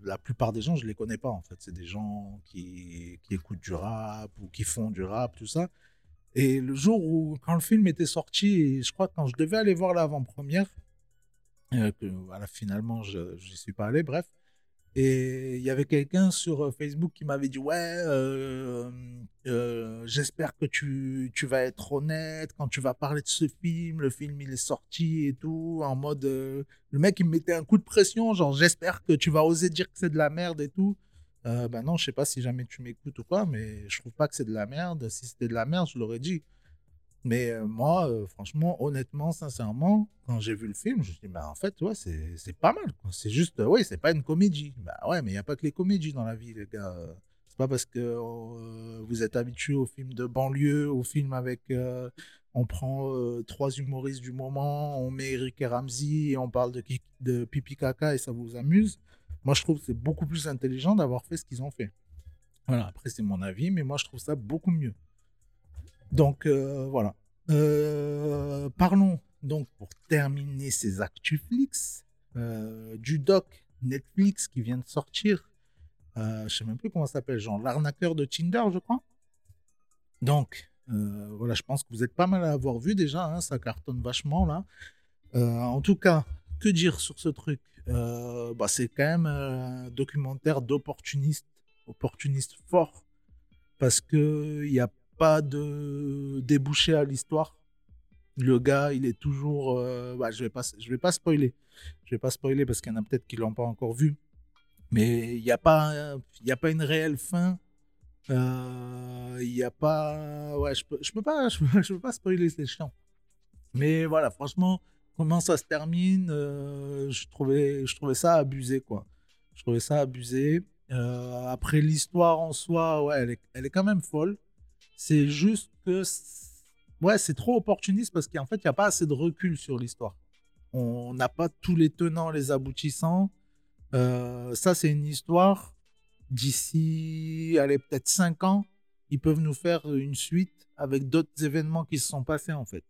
la plupart des gens, je les connais pas en fait. C'est des gens qui, qui écoutent du rap ou qui font du rap, tout ça. Et le jour où, quand le film était sorti, je crois que quand je devais aller voir l'avant-première, que finalement, je n'y suis pas allé, bref. Et il y avait quelqu'un sur Facebook qui m'avait dit Ouais, j'espère que tu, tu vas être honnête quand tu vas parler de ce film. Le film, il est sorti et tout. En mode. le mec, il me mettait un coup de pression, genre J'espère que tu vas oser dire que c'est de la merde et tout. Ben non, je sais pas si jamais tu m'écoutes ou quoi, mais je trouve pas que c'est de la merde. Si c'était de la merde, je l'aurais dit. Mais euh, moi, euh, franchement, honnêtement, sincèrement, quand j'ai vu le film, je me suis dit, bah, en fait, c'est pas mal. C'est juste, ouais, c'est pas une comédie. Bah ouais, mais il n'y a pas que les comédies dans la vie, les gars. C'est pas parce que euh, vous êtes habitué aux films de banlieue, aux films avec. on prend trois humoristes du moment, on met Eric et Ramsey et on parle de, de pipi caca et ça vous amuse. Moi, je trouve que c'est beaucoup plus intelligent d'avoir fait ce qu'ils ont fait. Voilà, après, c'est mon avis, mais moi, je trouve ça beaucoup mieux. Donc euh, voilà. Euh, parlons donc pour terminer ces ActuFlix euh, du doc Netflix qui vient de sortir. Je sais même plus comment ça s'appelle, genre l'arnaqueur de Tinder, je crois. Donc voilà, je pense que vous êtes pas mal à avoir vu déjà, hein, ça cartonne vachement là. En tout cas, que dire sur ce truc? Bah, C'est quand même un documentaire d'opportuniste, opportuniste fort, parce que il n'y a pas de débouché à l'histoire. Le gars, il est toujours. euh, bah, je vais pas, je vais pas spoiler. Je vais pas spoiler parce qu'il y en a peut-être qui l'ont pas encore vu. Mais il n'y a pas, il a pas une réelle fin. Euh, Il n'y a pas. Ouais, je peux, je peux pas, je peux, pas spoiler, c'est chiant. Mais voilà, franchement, comment ça se termine, euh, je trouvais, je trouvais ça abusé, quoi. Je trouvais ça abusé. Euh, après l'histoire en soi, ouais, elle est, elle est quand même folle. C'est juste que, c'est- trop opportuniste parce qu'en fait, il n'y a pas assez de recul sur l'histoire. On n'a pas tous les tenants, les aboutissants. Euh, ça, c'est une histoire. D'ici, allez, peut-être 5 ans, ils peuvent nous faire une suite avec d'autres événements qui se sont passés, en fait.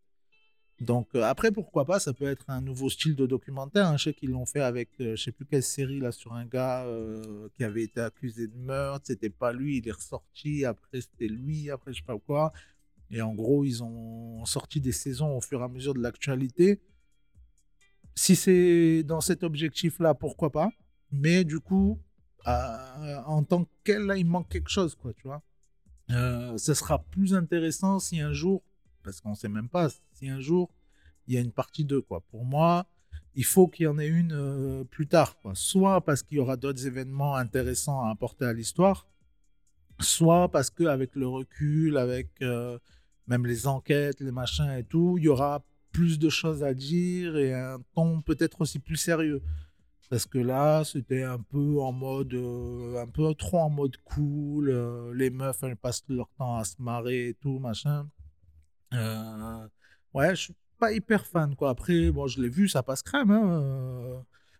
Donc, euh, après, pourquoi pas, ça peut être un nouveau style de documentaire. hein. Je sais qu'ils l'ont fait avec, euh, je sais plus quelle série, là, sur un gars euh, qui avait été accusé de meurtre. C'était pas lui, il est ressorti. Après, c'était lui. Après, je sais pas quoi. Et en gros, ils ont sorti des saisons au fur et à mesure de l'actualité. Si c'est dans cet objectif-là, pourquoi pas. Mais du coup, en tant que tel, là, il manque quelque chose, quoi, tu vois. Ce sera plus intéressant si un jour, parce qu'on sait même pas, un jour, il y a une partie 2, quoi. Pour moi, il faut qu'il y en ait une euh, plus tard. Soit parce qu'il y aura d'autres événements intéressants à apporter à l'histoire, soit parce qu'avec le recul, avec euh, même les enquêtes, les machins et tout, il y aura plus de choses à dire et un ton peut-être aussi plus sérieux. Parce que là, c'était un peu en mode, euh, un peu trop en mode cool. les meufs, elles passent leur temps à se marrer et tout, machin. Euh, ouais, je suis pas hyper fan, quoi. Après, bon, je l'ai vu, ça passe crème. hein, euh.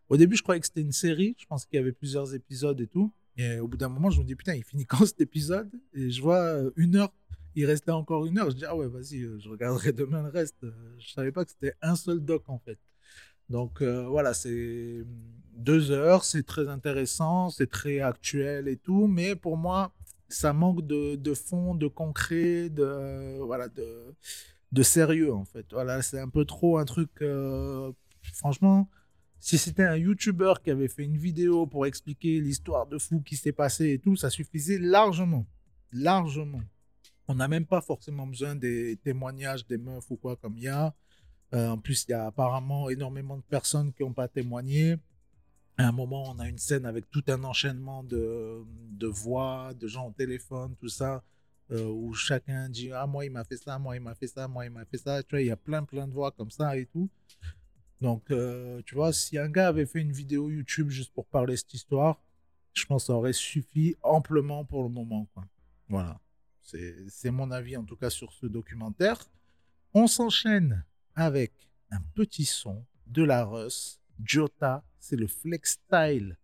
Au début, je croyais que c'était une série. Je pensais qu'il y avait plusieurs épisodes et tout. Et au bout d'un moment, je me dis, putain, il finit quand cet épisode? Et je vois euh, une heure. Il restait encore une heure. Je dis, ah ouais, vas-y, euh, je regarderai demain le reste. Je savais pas que c'était un seul doc, en fait. Donc voilà, c'est deux heures. C'est très intéressant. C'est très actuel et tout. Mais pour moi, ça manque de, de fond, de concret, de, voilà, de, de sérieux, en fait. Voilà, c'est un peu trop un truc. euh, franchement, si c'était un YouTuber qui avait fait une vidéo pour expliquer l'histoire de fou qui s'est passé et tout, ça suffisait largement. Largement. On n'a même pas forcément besoin des témoignages des meufs ou quoi comme il y a. Euh, en plus, il y a apparemment énormément de personnes qui n'ont pas témoigné. À un moment, on a une scène avec tout un enchaînement de, de voix, de gens au téléphone, tout ça, euh, où chacun dit Ah, moi, il m'a fait ça, moi, il m'a fait ça, moi, il m'a fait ça. Tu vois, il y a plein, plein de voix comme ça et tout. Donc, euh, tu vois, si un gars avait fait une vidéo YouTube juste pour parler cette histoire, je pense que ça aurait suffi amplement pour le moment. Quoi. Voilà. C'est mon avis, en tout cas, sur ce documentaire. On s'enchaîne avec un petit son de la Russ, Jota. C'est le Flex Style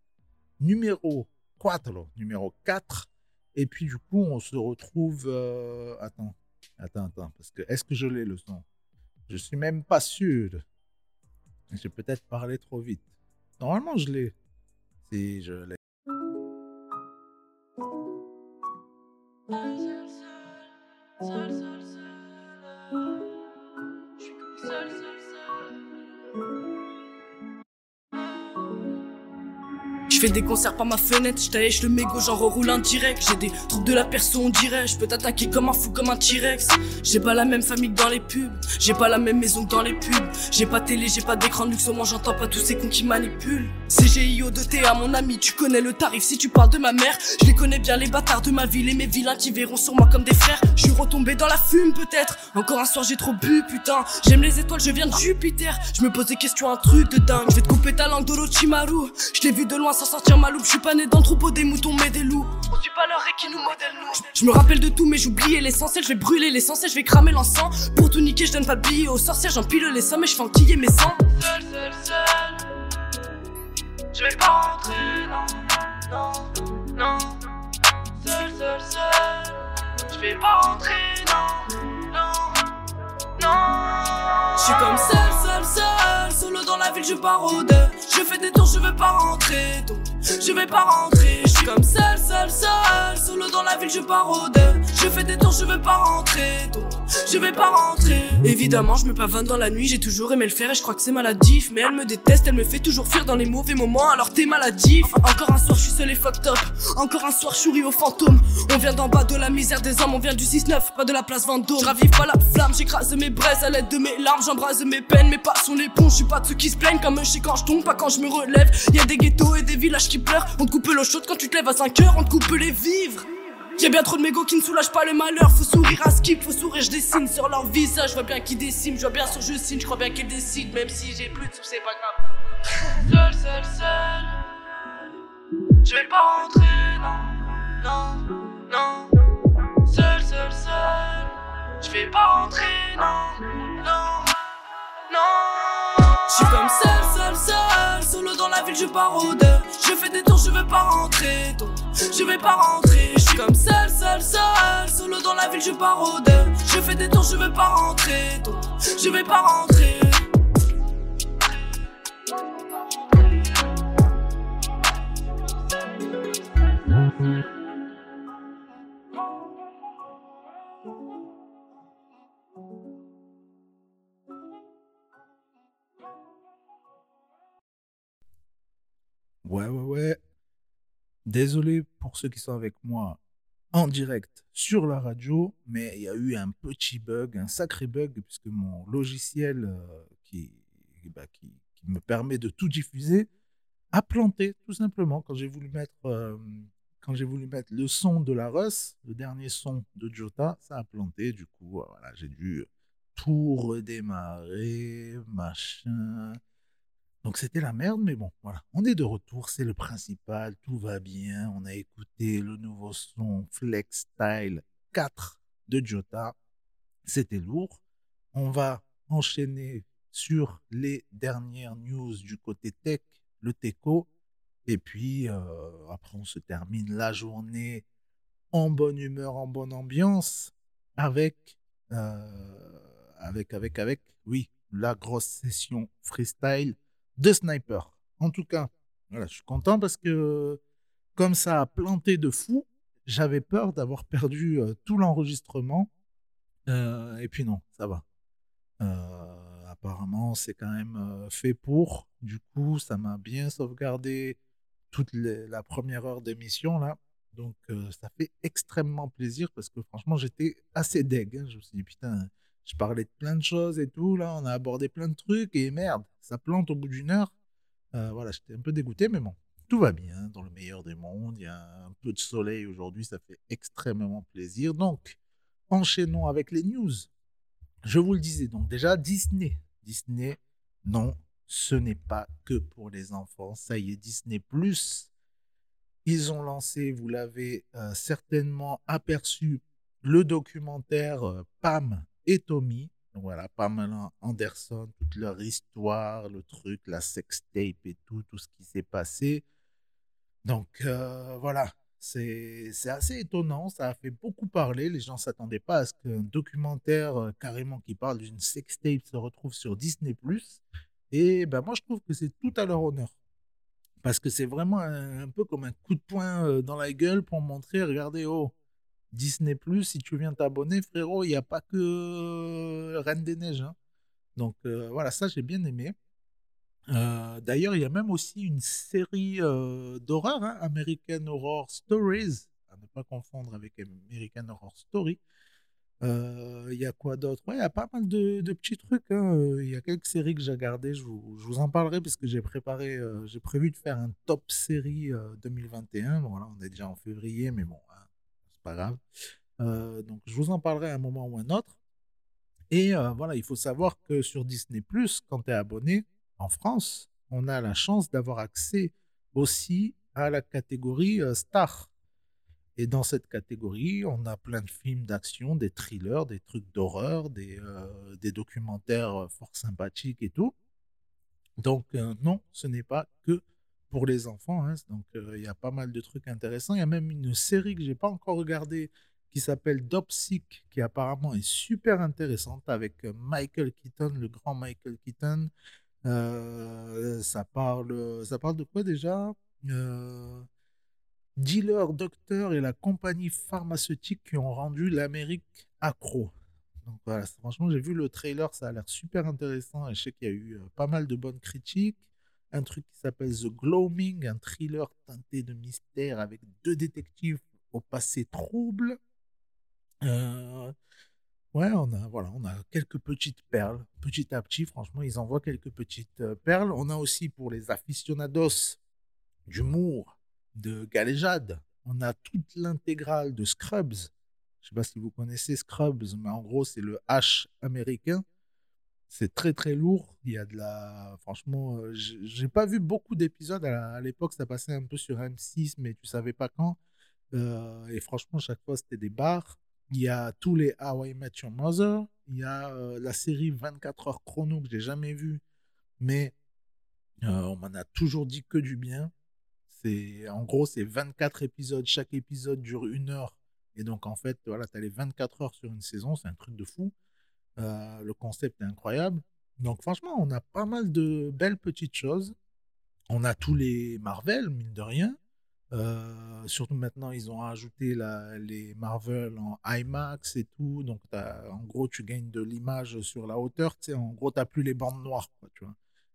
numéro 4, numéro 4. Et puis, du coup, on se retrouve. euh, Attends, attends, attends. Parce que est-ce que je l'ai le son? Je suis même pas sûr. J'ai peut-être parlé trop vite. Normalement, je l'ai. Si, je l'ai. Fais des concerts par ma fenêtre, je le mégot, j'en reroule un direct. J'ai des trucs de la perso, on dirait. Je peux t'attaquer comme un fou, comme un T-Rex. J'ai pas la même famille que dans les pubs. J'ai pas la même maison que dans les pubs. J'ai pas télé, j'ai pas d'écran de luxe, au moins j'entends pas tous ces cons qui manipulent. CGIO de T à mon ami, tu connais le tarif. Si tu parles de ma mère, je les connais bien, les bâtards de ma ville et mes vilains qui verront sur moi comme des frères. Je suis retombé dans la fume peut-être. Encore un soir, j'ai trop bu, putain. J'aime les étoiles, je viens de Jupiter. Je me pose des questions, un truc de dingue. Je vais te couper ta langue d'Orochimaru. Je t'ai vu de loin sans sortir ma loupe. Je suis pas né dans le troupeau des moutons, mais des loups. On suit pas leur et qui nous modèle nous. Je me rappelle de tout, mais j'oubliais l'essentiel. Je vais brûler l'essentiel, je vais cramer l'encens. Pour tout niquer, je donne pas de billets aux sorcières. J'empile les sommes et je fais enquiller mes sangs. Seul, seul, seul. Je vais pas rentrer, non, non, non. Seul, seul, seul. Je vais pas rentrer, non, non, non. Je suis comme seul, je pars au. Je fais des tours, je vais pas rentrer, je vais pas rentrer. Je suis comme seul, seul, seul. Solo dans la ville, je deux. Je fais des tours, je vais pas rentrer, je vais pas rentrer. Évidemment, je me pavane dans la nuit, j'ai toujours aimé le faire et je crois que c'est maladif. Mais elle me déteste, elle me fait toujours fuir dans les mauvais moments, alors t'es maladif. Encore un soir, je suis seul et fucked up. Encore un soir, je aux fantômes. On vient d'en bas de la misère des hommes, on vient du 6-9, pas de la place Vendôme. Je ravive pas la flamme, j'écrase mes braises à l'aide de mes larmes, j'embrase mes peines, mes pas sont les ponts. Je suis pas de ceux qui se plaignent comme un quand je tombe, pas quand je me relève. Y a des ghettos et des villages qui pleurent. On te coupe l'eau chaude quand tu te lèves à 5 heures, on te coupe les vivres. Y'a bien trop de mégots qui ne soulagent pas le malheur. Faut sourire à skip, faut sourire, je dessine sur leur visage. Je vois bien qu'ils déciment, je vois bien sur je signe, je crois bien qu'ils décident. Même si j'ai plus de sous, c'est pas grave. Seul, seul, seul. Je vais pas rentrer, non, non, non. Seul, seul, seul. Je vais pas rentrer, non, non, non. Je suis comme seul, seul, seul. Solo dans la ville, je pars au deux. Je fais des tours, je vais pas rentrer, donc je vais pas rentrer. Je suis comme seul, seul, seul. Solo dans la ville, je pars au. Je fais des tours, je vais pas rentrer, donc je vais pas rentrer. Ouais, ouais, ouais. Désolé pour ceux qui sont avec moi en direct sur la radio, mais il y a eu un petit bug, un sacré bug, puisque mon logiciel euh, qui, bah, qui, me permet de tout diffuser a planté, tout simplement, quand j'ai voulu mettre, euh, quand j'ai voulu mettre le son de la Russ, le dernier son de Jota, ça a planté. Du coup, voilà, j'ai dû tout redémarrer, machin. Donc c'était la merde, mais bon, voilà. On est de retour, c'est le principal, tout va bien. On a écouté le nouveau son Flex Style 4 de Jota. C'était lourd. On va enchaîner sur les dernières news du côté tech le teco. Et puis, euh, après, on se termine la journée en bonne humeur, en bonne ambiance, avec, euh, avec, avec, avec, oui, la grosse session freestyle de Sniper. En tout cas, voilà, je suis content parce que comme ça a planté de fou, j'avais peur d'avoir perdu euh, tout l'enregistrement. Euh, et puis non, ça va. Euh, apparemment, c'est quand même fait pour. Du coup, ça m'a bien sauvegardé toute la première heure d'émission là. Donc, ça fait extrêmement plaisir parce que franchement, j'étais assez deg. hein. Je me suis dit, putain, je parlais de plein de choses et tout. Là, on a abordé plein de trucs et merde, ça plante au bout d'une heure. Euh, voilà, j'étais un peu dégoûté, mais bon, tout va bien. Dans le meilleur des mondes, il y a un peu de soleil aujourd'hui, ça fait extrêmement plaisir. Donc, enchaînons avec les news. Je vous le disais, donc déjà, Disney. Disney, non, ce n'est pas que pour les enfants. Ça y est, Disney Plus. Ils ont lancé, vous l'avez euh, certainement aperçu, le documentaire euh, Pam et Tommy. Donc voilà, Pamela Anderson, toute leur histoire, le truc, la sextape et tout, tout ce qui s'est passé. Donc euh, voilà, c'est assez étonnant, ça a fait beaucoup parler. Les gens ne s'attendaient pas à ce qu'un documentaire euh, carrément qui parle d'une sextape se retrouve sur Disney+. Et ben moi, je trouve que c'est tout à leur honneur. Parce que c'est vraiment un, un peu comme un coup de poing euh, dans la gueule pour montrer, regardez, oh, Disney+, si tu viens t'abonner, frérot, il n'y a pas que euh, Reine des Neiges. hein. Donc euh, voilà, ça j'ai bien aimé. Euh, D'ailleurs, il y a même aussi une série d'horreur, hein, American Horror Stories, à ne pas confondre avec American Horror Story. Il y a quoi d'autre? Il y a pas mal de, de petits trucs. hein. Il y a quelques séries que j'ai regardées. Je vous, en parlerai parce que j'ai préparé, j'ai prévu de faire un top série euh, 2021. Bon, on est déjà en février, mais bon, pas grave. Euh, donc, je vous en parlerai à un moment ou un autre. Et euh, voilà, il faut savoir que sur Disney, quand tu es abonné en France, on a la chance d'avoir accès aussi à la catégorie euh, Star. Et dans cette catégorie, on a plein de films d'action, des thrillers, des trucs d'horreur, des, euh, des documentaires fort sympathiques et tout. Donc, non, ce n'est pas que pour les enfants. hein. Donc, euh, il y a pas mal de trucs intéressants. Il y a même une série que j'ai pas encore regardée qui s'appelle Dopsic, qui apparemment est super intéressante avec euh, Michael Keaton, le grand Michael Keaton. Euh, ça parle, ça parle de quoi déjà? Euh, Dealer, docteur et la compagnie pharmaceutique qui ont rendu l'Amérique accro. Donc voilà, franchement, j'ai vu le trailer, ça a l'air super intéressant et je sais qu'il y a eu pas mal de bonnes critiques. Un truc qui s'appelle The Gloaming, un thriller teinté de mystère avec deux détectives au passé trouble. Euh, ouais, on a, voilà, on a quelques petites perles, petit à petit, franchement, ils envoient quelques petites euh, perles. On a aussi pour les aficionados d'humour, de galéjade, on a toute l'intégrale de Scrubs. Je sais pas si vous connaissez Scrubs, mais en gros, c'est le H américain. C'est très très lourd. Il y a de la. Franchement, euh, j'ai pas vu beaucoup d'épisodes. À l'époque, ça passait un peu sur M6, mais tu savais pas quand. Euh, et franchement, chaque fois, c'était des bars. Il y a tous les How I Met Your Mother. Il y a euh, la série 24 heures chrono que j'ai jamais vue, mais on m'en a toujours dit que du bien. C'est, en gros, c'est 24 épisodes. Chaque épisode dure une heure. Et donc, en fait, voilà, tu as les 24 heures sur une saison. C'est un truc de fou. Euh, le concept est incroyable. Donc, franchement, on a pas mal de belles petites choses. On a tous les Marvel, mine de rien. Euh, surtout maintenant, ils ont ajouté les Marvel en IMAX et tout. Donc, en gros, tu gagnes de l'image sur la hauteur. En gros, tu plus les bandes noires.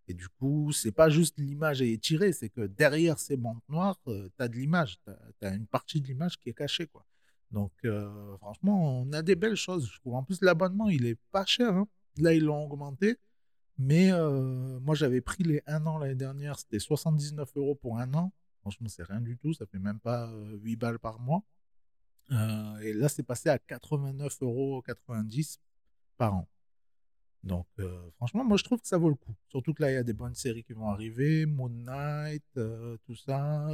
Et du coup, c'est pas juste l'image est étirée, c'est que derrière ces bandes noires, tu as de l'image. Tu as, une partie de l'image qui est cachée. Donc, euh, franchement, on a des belles choses. Je trouve. En plus, l'abonnement, il est pas cher. hein. Là, ils l'ont augmenté. Mais euh, moi, j'avais pris les 1 an l'année dernière. C'était 79 euros pour un an. Franchement, c'est rien du tout. Ça fait même pas euh, 8 balles par mois. Euh, et là, c'est passé à 89,90 euros par an. Donc, euh, franchement, moi, je trouve que ça vaut le coup. Surtout que là, il y a des bonnes séries qui vont arriver. Moon Knight, euh, tout ça.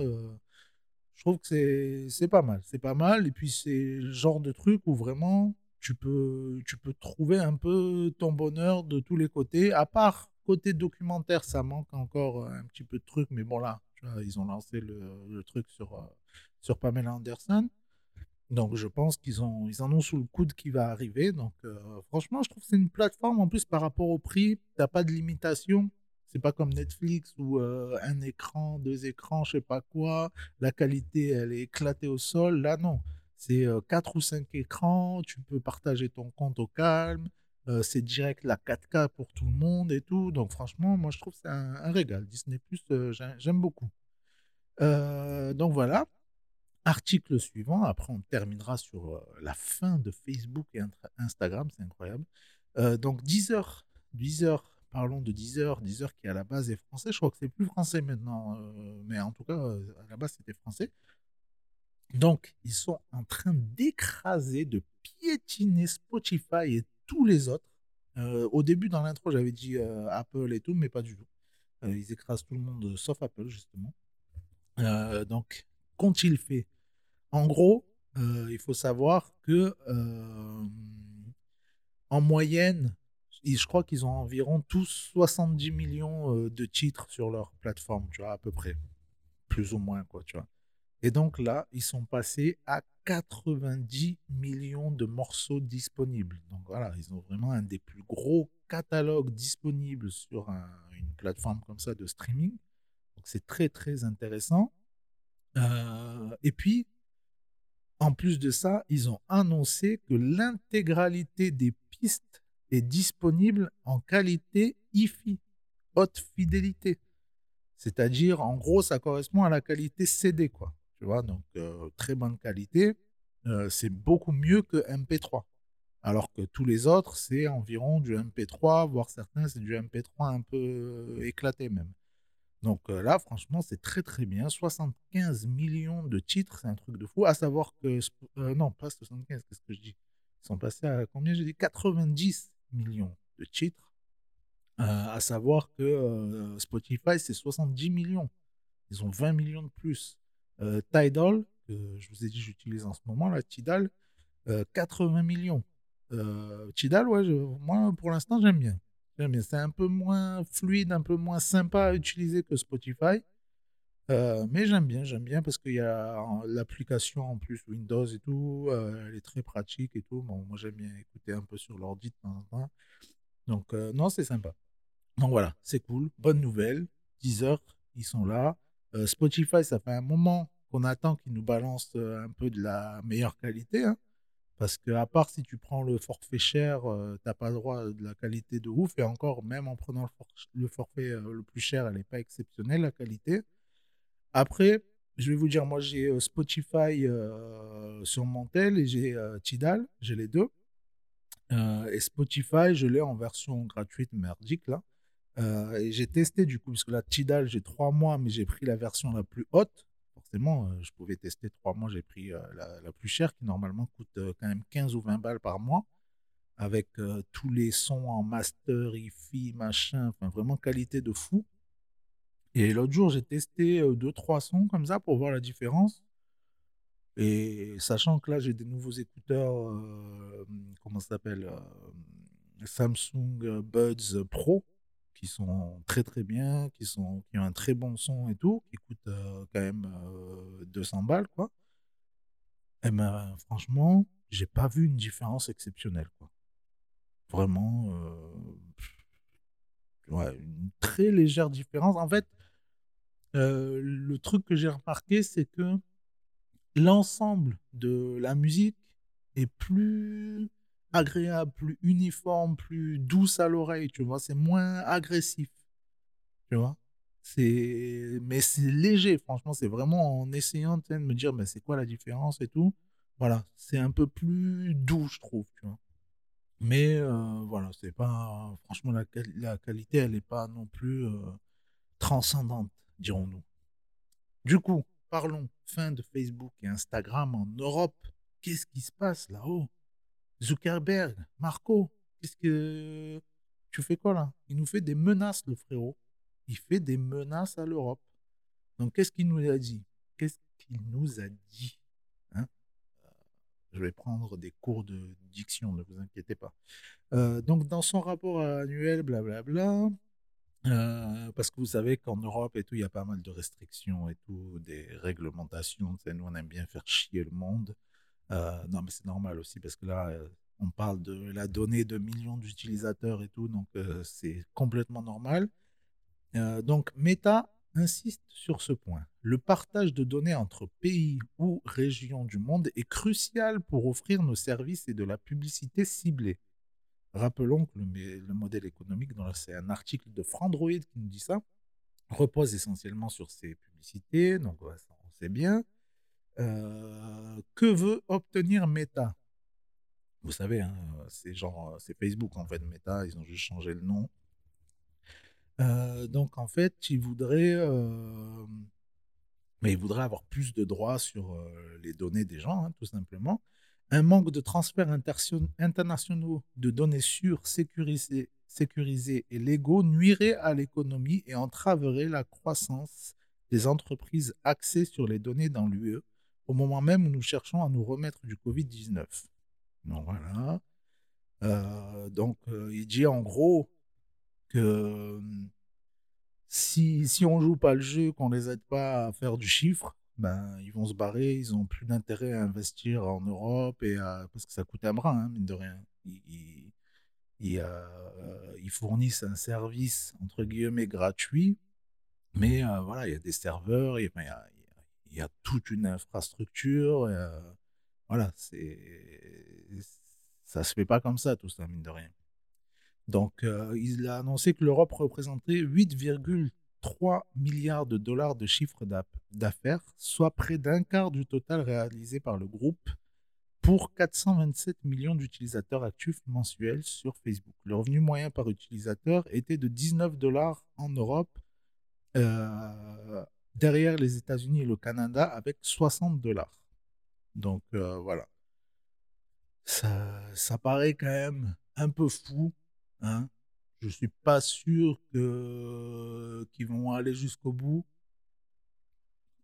Je trouve que c'est pas mal. C'est pas mal. Et puis, c'est le genre de truc où vraiment, tu peux, tu peux trouver un peu ton bonheur de tous les côtés. À part côté documentaire, ça manque encore un petit peu de trucs, mais bon là, tu ils ont lancé le, le truc sur, euh, sur Pamela Anderson. Donc je pense qu'ils ils en ont sous le coude qui va arriver. Donc euh, franchement, je trouve que c'est une plateforme en plus par rapport au prix, t'as pas de limitation. C'est pas comme Netflix où euh, un écran, deux écrans, je sais pas quoi, la qualité elle est éclatée au sol. Là non, c'est euh, quatre ou cinq écrans, tu peux partager ton compte au calme, euh, c'est direct la 4K pour tout le monde et tout. Donc franchement, moi je trouve c'est un, un régal. Disney Plus, j'aime beaucoup. Euh, donc voilà. Article suivant, après on terminera sur euh, la fin de Facebook et Instagram, c'est incroyable. Euh, donc Deezer, Deezer, parlons de Deezer, Deezer qui à la base est français, je crois que c'est plus français maintenant, euh, mais en tout cas euh, à la base c'était français. Donc ils sont en train d'écraser, de piétiner Spotify et tous les autres. Euh, au début dans l'intro j'avais dit Apple et tout, mais pas du tout. Ils écrasent tout le monde sauf Apple justement. Donc qu'ont-ils fait? En gros, il faut savoir que en moyenne, je crois qu'ils ont environ tous 70 millions euh, de titres sur leur plateforme, tu vois, à peu près, plus ou moins, quoi, tu vois. Et donc là, ils sont passés à 90 millions de morceaux disponibles. Donc voilà, ils ont vraiment un des plus gros catalogues disponibles sur un- une plateforme comme ça de streaming. Donc c'est très très intéressant. Euh, et puis, en plus de ça, ils ont annoncé que l'intégralité des pistes est disponible en qualité hi-fi, haute fidélité. C'est-à-dire, en gros, ça correspond à la qualité CD, quoi. Tu vois, donc euh, très bonne qualité. Euh, c'est beaucoup mieux que MP3. Alors que tous les autres, c'est environ du MP3, voire certains, c'est du MP3 un peu euh, éclaté même. Donc là, franchement, c'est très très bien. 75 millions de titres, c'est un truc de fou. À savoir que. Non, pas 75, qu'est-ce que je dis? Ils sont passés à combien? J'ai dit 90 millions de titres. Euh, à savoir que euh, Spotify, c'est 70 millions. Ils ont 20 millions de plus. Euh, Tidal, que je vous ai dit, j'utilise en ce moment, là, Tidal, euh, 80 millions. Tidal, ouais, moi, pour l'instant, j'aime bien. J'aime bien. C'est un peu moins fluide, un peu moins sympa à utiliser que Spotify. Euh, mais j'aime bien, j'aime bien parce qu'il y a l'application en plus Windows et tout, euh, elle est très pratique et tout. Bon, moi j'aime bien écouter un peu sur l'ordi de temps en temps. Donc euh, non, c'est sympa. Donc voilà, c'est cool, bonne nouvelle. Deezer, ils sont là. Spotify, ça fait un moment qu'on attend qu'ils nous balancent un peu de la meilleure qualité. hein. parce que à part si tu prends le forfait cher, t'as pas le droit de la qualité de ouf. Et encore, même en prenant le, for- le forfait le plus cher, elle n'est pas exceptionnelle, la qualité. Après, je vais vous dire, moi j'ai euh, Spotify euh, sur mon tel et j'ai euh, Tidal, j'ai les deux. Et Spotify, je l'ai en version gratuite merdique là. Et j'ai testé du coup, parce que la Tidal, j'ai trois mois, mais j'ai pris la version la plus haute. Forcément, je pouvais tester trois mois, j'ai pris la, la plus chère qui normalement coûte quand même 15 ou 20 balles par mois. Avec tous les sons en master, hi-fi, machin, enfin vraiment qualité de fou. Et l'autre jour, j'ai testé deux, trois sons comme ça pour voir la différence. Et sachant que là, j'ai des nouveaux écouteurs, euh, comment ça s'appelle Samsung Buds Pro, qui sont très très bien, qui, sont, qui ont un très bon son et tout, qui coûtent quand même euh, 200 balles, quoi. Et ben, franchement, j'ai pas vu une différence exceptionnelle, quoi. Vraiment, ouais, une très légère différence. En fait, euh, le truc que j'ai remarqué, c'est que l'ensemble de la musique est plus agréable, plus uniforme, plus douce à l'oreille, tu vois. C'est moins agressif, tu vois. C'est, mais c'est léger, franchement. C'est vraiment en essayant de me dire, mais c'est quoi la différence et tout. Voilà, c'est un peu plus doux, je trouve. Mais euh, voilà, c'est pas. Franchement, la, la qualité, elle n'est pas non plus euh, transcendante, dirons-nous. Du coup, parlons fin de Facebook et Instagram en Europe. Qu'est-ce qui se passe là-haut? Zuckerberg, Marco, qu'est-ce que. Tu fais quoi là? Il nous fait des menaces, le frérot. Il fait des menaces à l'Europe. Donc, qu'est-ce qu'il nous a dit? Qu'est-ce qu'il nous a dit? Je vais prendre des cours de diction, ne vous inquiétez pas. Euh, donc, dans son rapport annuel, blablabla, Euh, parce que vous savez qu'en Europe et tout, il y a pas mal de restrictions et tout, des réglementations. Nous, on aime bien faire chier le monde. Euh, non, mais c'est normal aussi parce que là, on parle de la donnée de millions d'utilisateurs et tout, donc c'est complètement normal. Donc, Meta insiste sur ce point. Le partage de données entre pays ou régions du monde est crucial pour offrir nos services et de la publicité ciblée. Rappelons que le, modèle économique, c'est un article de Frandroid qui nous dit ça, repose essentiellement sur ces publicités, donc on sait bien. Euh, que veut obtenir Meta? Vous savez, hein, c'est genre, c'est Facebook en fait, Meta, ils ont juste changé le nom. Euh, donc en fait, ils voudraient, euh, mais ils voudraient avoir plus de droits sur euh, les données des gens, hein, tout simplement. Un manque de transferts internationaux de données sûres, sécurisées, sécurisées et légaux nuirait à l'économie et entraverait la croissance des entreprises axées sur les données dans l'UE, au moment même où nous cherchons à nous remettre du Covid-19. Donc voilà. Donc il dit en gros que si, si on joue pas le jeu, qu'on les aide pas à faire du chiffre, ben ils vont se barrer, ils ont plus d'intérêt à investir en Europe et parce que ça coûte un bras, hein, mine de rien. Ils, euh, ils fournissent un service entre guillemets gratuit, mais euh, voilà, il y a des serveurs, il y a toute une infrastructure. et, euh, voilà, c'est ça se fait pas comme ça tout ça, mine de rien. Donc, euh, il a annoncé que l'Europe représentait 8,3 milliards de dollars de chiffre d'affaires, soit près d'un quart du total réalisé par le groupe pour 427 millions d'utilisateurs actifs mensuels sur Facebook. Le revenu moyen par utilisateur était de 19 dollars en Europe, euh, derrière les États-Unis et le Canada avec 60 dollars. Donc euh, voilà. Ça paraît quand même un peu fou. Hein. Je suis pas sûr qu'ils vont aller jusqu'au bout.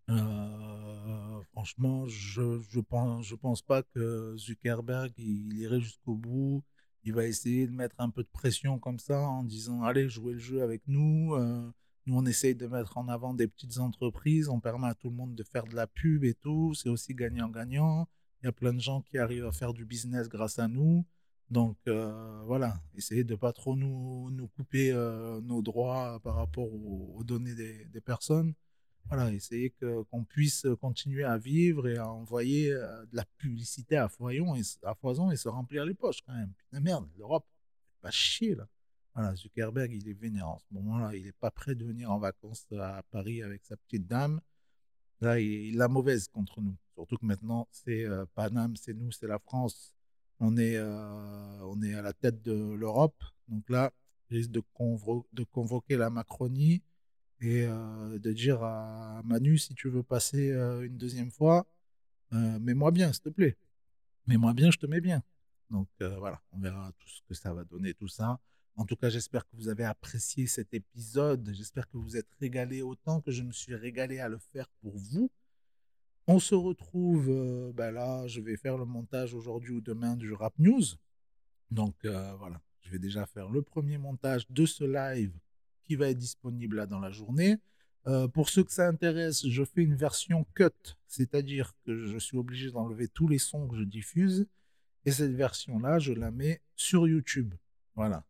Euh, franchement, je, je pense, je pense pas que Zuckerberg il irait jusqu'au bout. Il va essayer de mettre un peu de pression comme ça en disant allez jouez le jeu avec nous. Euh, nous on essaye de mettre en avant des petites entreprises. On permet à tout le monde de faire de la pub et tout. C'est aussi gagnant-gagnant. Il y a plein de gens qui arrivent à faire du business grâce à nous. Donc euh, voilà, essayez de pas trop nous, nous couper euh, nos droits par rapport aux, données des, personnes. Voilà, essayez que, qu'on puisse continuer à vivre et à envoyer euh, de la publicité à, foison et, à foison et se remplir les poches quand même. Putain, merde, l'Europe, pas chier là. Voilà, Zuckerberg, il est vénère en ce moment-là. Il n'est pas prêt de venir en vacances à Paris avec sa petite dame. Là, il, il a mauvaise contre nous. Surtout que maintenant, c'est Paname, c'est nous, c'est la France. On est, euh, on est à la tête de l'Europe. Donc là, il risque de, convo- de convoquer la Macronie et euh, de dire à Manu, si tu veux passer euh, une deuxième fois, mets-moi bien, s'il te plaît. Mets-moi bien, je te mets bien. Donc voilà, on verra tout ce que ça va donner, tout ça. En tout cas, j'espère que vous avez apprécié cet épisode. J'espère que vous êtes régalé autant que je me suis régalé à le faire pour vous. On se retrouve, euh, ben là, je vais faire le montage aujourd'hui ou demain du Rap News. Donc euh, voilà, je vais déjà faire le premier montage de ce live qui va être disponible là dans la journée. Euh, pour ceux que ça intéresse, je fais une version cut, c'est-à-dire que je suis obligé d'enlever tous les sons que je diffuse. Et cette version-là, je la mets sur YouTube. Voilà.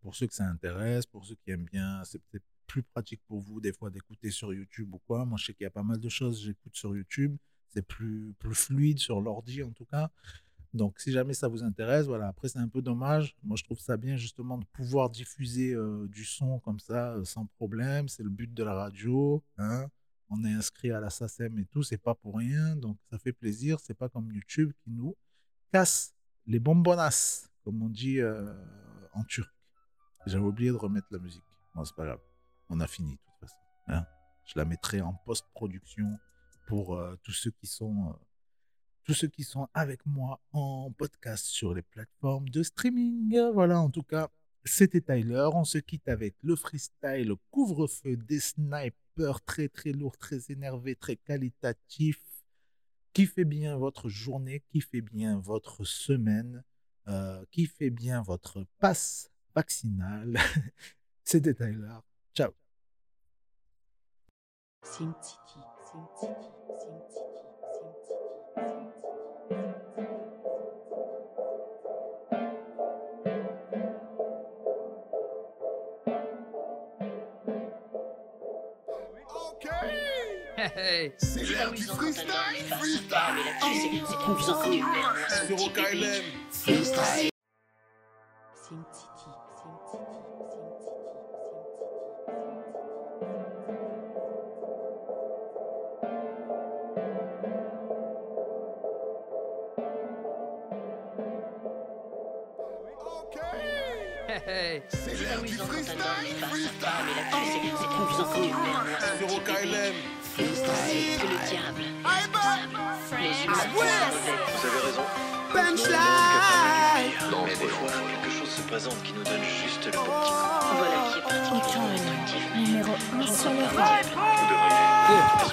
Pour ceux que ça intéresse, pour ceux qui aiment bien, c'est peut-être plus pratique pour vous des fois d'écouter sur YouTube ou quoi. Moi, je sais qu'il y a pas mal de choses, j'écoute sur YouTube. C'est plus, plus fluide sur l'ordi en tout cas. Donc, si jamais ça vous intéresse, voilà. Après, c'est un peu dommage. Moi, je trouve ça bien justement de pouvoir diffuser euh, du son comme ça euh, sans problème. C'est le but de la radio. Hein. On est inscrit à la SACEM et tout. C'est pas pour rien. Donc, ça fait plaisir. C'est pas comme YouTube qui nous casse les bonbonnas, comme on dit euh, en turc. J'avais oublié de remettre la musique. Bon, c'est pas grave. On a fini de toute façon. hein. Je la mettrai en post-production pour euh, tous ceux qui sont euh, tous ceux qui sont avec moi en podcast sur les plateformes de streaming. Voilà, en tout cas, c'était Tyler. On se quitte avec le freestyle couvre-feu des snipers très très lourd, très énervé, très qualitatif. Qui fait bien votre journée, qui fait bien votre semaine, euh, qui fait bien votre passe vaccinal. C'était Tyler. Ciao. C'est du freestyle, freestyle. C'est confusant comme une merde. Sur OKLM. Sim City, Sim City, Sim City, freestyle. C'est confusant comme une merde. Sur OKLM. C'est le diable. Les humains. Vous avez raison. Punchline. Mais des fois, quelque chose se présente qui nous donne juste le petit coup. Voilà qui est particulièrement attractif. Numéro 1 sur le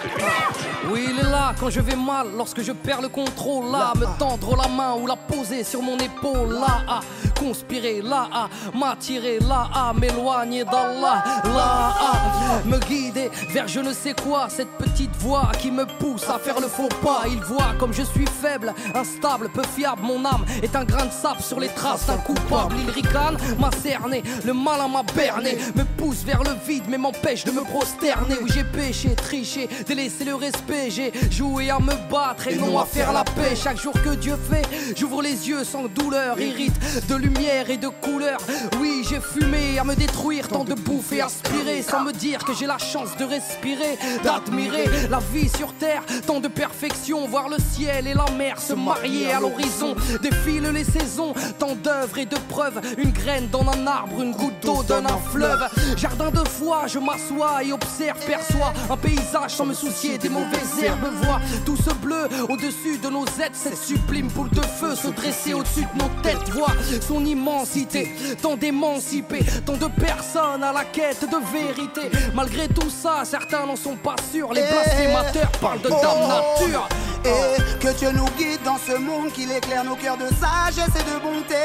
que Oui, il est là quand je vais mal, lorsque je perds le contrôle. Là, me tendre la main ou la poser sur mon épaule. Là, à conspirer. Là, à m'attirer. Là, à m'éloigner d'Allah. Là, à me guider vers je ne sais quoi. Cette petite voix qui me pousse à faire le faux pas. Il voit comme je suis faible, instable, peu fiable. Mon âme est un grain de sable sur les traces d'un coupable. Il ricane, m'a cerné. Le malin m'a berné. Me pousse vers le vide, mais m'empêche de me prosterner. Oui, j'ai péché, triché, délaissé le respect. J'ai joué à me battre et non à faire la paix. Chaque jour que Dieu fait, j'ouvre les yeux sans douleur. Irrite de lumière et de couleur. Oui, j'ai fumé à me détruire, tant de bouffe et aspirer. Sans me dire que j'ai la chance de respirer, d'admirer la vie sur terre. Tant de perfection, voir le ciel et la mer se marier à l'horizon. Défilent les saisons, tant d'œuvres et de preuves. Une graine dans un arbre, une goutte d'eau donne un fleuve. Jardin de foi, je m'assois et observe, perçois un paysage sans me soucier des mauvaises herbes. Vois tout ce bleu au-dessus de nos aides, cette sublime boule de feu se dresser au-dessus de nos têtes. Vois son immensité, tant d'émancipés, tant de personnes à la quête de vérité. Malgré tout ça, certains n'en sont pas sûrs. Les blasphémateurs parlent de dame nature. Et que Dieu nous guide dans ce monde, qu'il éclaire nos cœurs de sagesse et de bonté.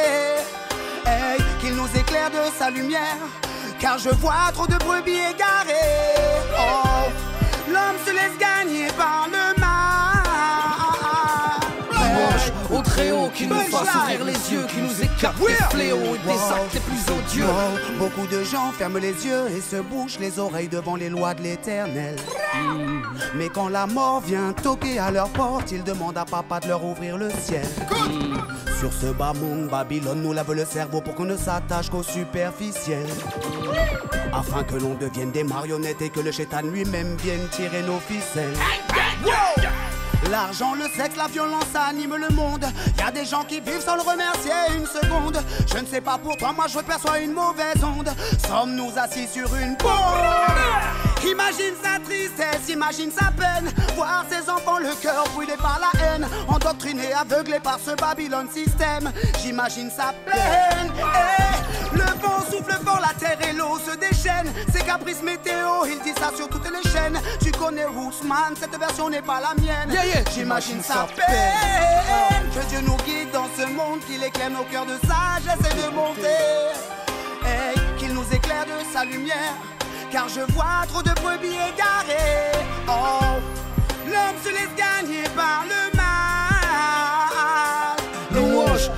Hey, qu'il nous éclaire de sa lumière, car je vois trop de brebis égarées. Oh, l'homme se laisse gagner par le Qui nous fasse ouvrir les yeux, qui nous écarte. des fléaux et des actes les plus odieux. Beaucoup de gens ferment les yeux et se bouchent les oreilles devant les lois de l'éternel. Mais quand la mort vient toquer à leur porte, ils demandent à papa de leur ouvrir le ciel. Sur ce bas monde, Babylone nous lave le cerveau pour qu'on ne s'attache qu'au superficiel. Afin que l'on devienne des marionnettes et que le chétan lui-même vienne tirer nos ficelles. L'argent, le sexe, la violence anime le monde. Y a des gens qui vivent sans le remercier une seconde. Je ne sais pas pour toi, moi je perçois une mauvaise onde. Sommes-nous assis sur une bombe Imagine sa tristesse, imagine sa peine. Voir ses enfants, le cœur brûlé par la haine. Endoctrinés, aveuglés par ce Babylone système. J'imagine sa peine. Eh, le vent souffle fort, la terre et l'eau se déchaînent. Ces caprices météo, il dit ça sur toutes les chaînes. Tu connais Roosman, cette version n'est pas la mienne. Yeah, yeah. J'imagine sa peine. Que Dieu nous guide dans ce monde, qu'il éclaire nos cœurs de sagesse et de bonté. Hey, qu'il nous éclaire de sa lumière, car je vois trop de brebis égarées. Oh, l'homme se laisse gagner par le mal. Louange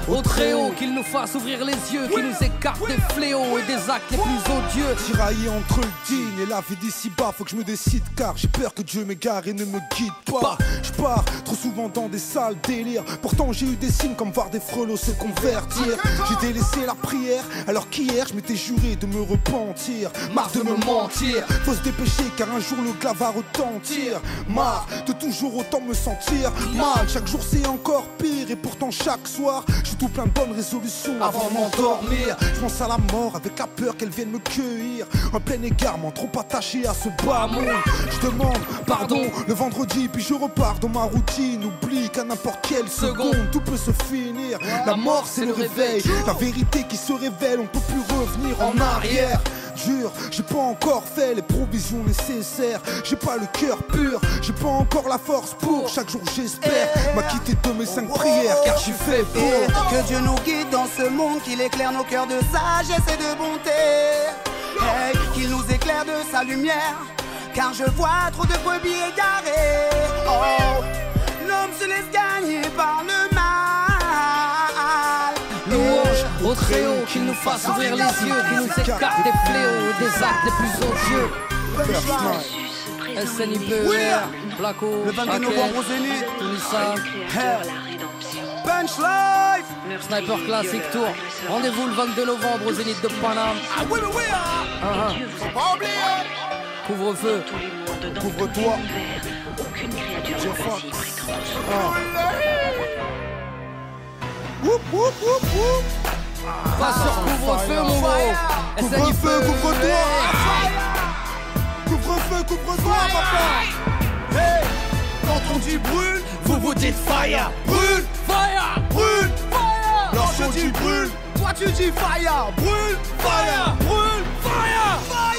qu'il nous fasse ouvrir les yeux, qu'il nous écarte des fléaux et des actes les plus odieux. Tiraillé entre le digne et la vie d'ici-bas, faut que je me décide car j'ai peur que Dieu m'égare et ne me guide pas. Je pars trop souvent dans des sales délires. Pourtant j'ai eu des signes comme voir des frelots se convertir. J'ai délaissé la prière alors qu'hier je m'étais juré de me repentir. Marre de me mentir, faut se dépêcher car un jour le glas va retentir. Marre de toujours autant me sentir mal. Chaque jour c'est encore pire et pourtant chaque soir je suis tout plein de bonnes résolutions avant de m'endormir. Je pense à la mort avec la peur qu'elle vienne me cueillir. En plein égarement, trop attaché à ce bas monde. Je demande pardon le vendredi, puis je repars dans ma routine. Oublie qu'à n'importe quelle seconde, tout peut se finir. La mort, c'est le réveil. La vérité qui se révèle, on peut plus revenir en arrière. J'ai pas encore fait les provisions nécessaires. J'ai pas le cœur pur, j'ai pas encore la force pour. Chaque jour, j'espère m'acquitter de mes cinq prières, car je suis fait pour. Que Dieu nous guide dans ce monde, qu'il éclaire nos cœurs de sagesse et de bonté. Hey, qu'il nous éclaire de sa lumière, car je vois trop de brebis égarées. Oh, l'homme se laisse gagner par le mal. Au très haut, qu'il nous fasse ouvrir les yeux, qu'il nous écarte des fléaux, des actes les plus odieux. SNIPER, Blacko, Le 22 Haken, novembre au Zénith. Tunisia, Punch Life. Sniper Classic Tour. Rendez-vous le 22 novembre au Zénith de Paname. Ah oui, oui, oui. ah. Ah, pas oublier. Couvre-feu. Couvre-toi. Aucune créature Pas sur couvre-feu, mon gros. Couvre-feu, couvre-toi. Couvre-feu, couvre-toi, papa. Hey, quand on dit brûle, vous vous dites fire. Brûle, Fire! brûle, Fire! Je dis brûle. Toi tu dis fire. Brûle, fire. Brûle, fire.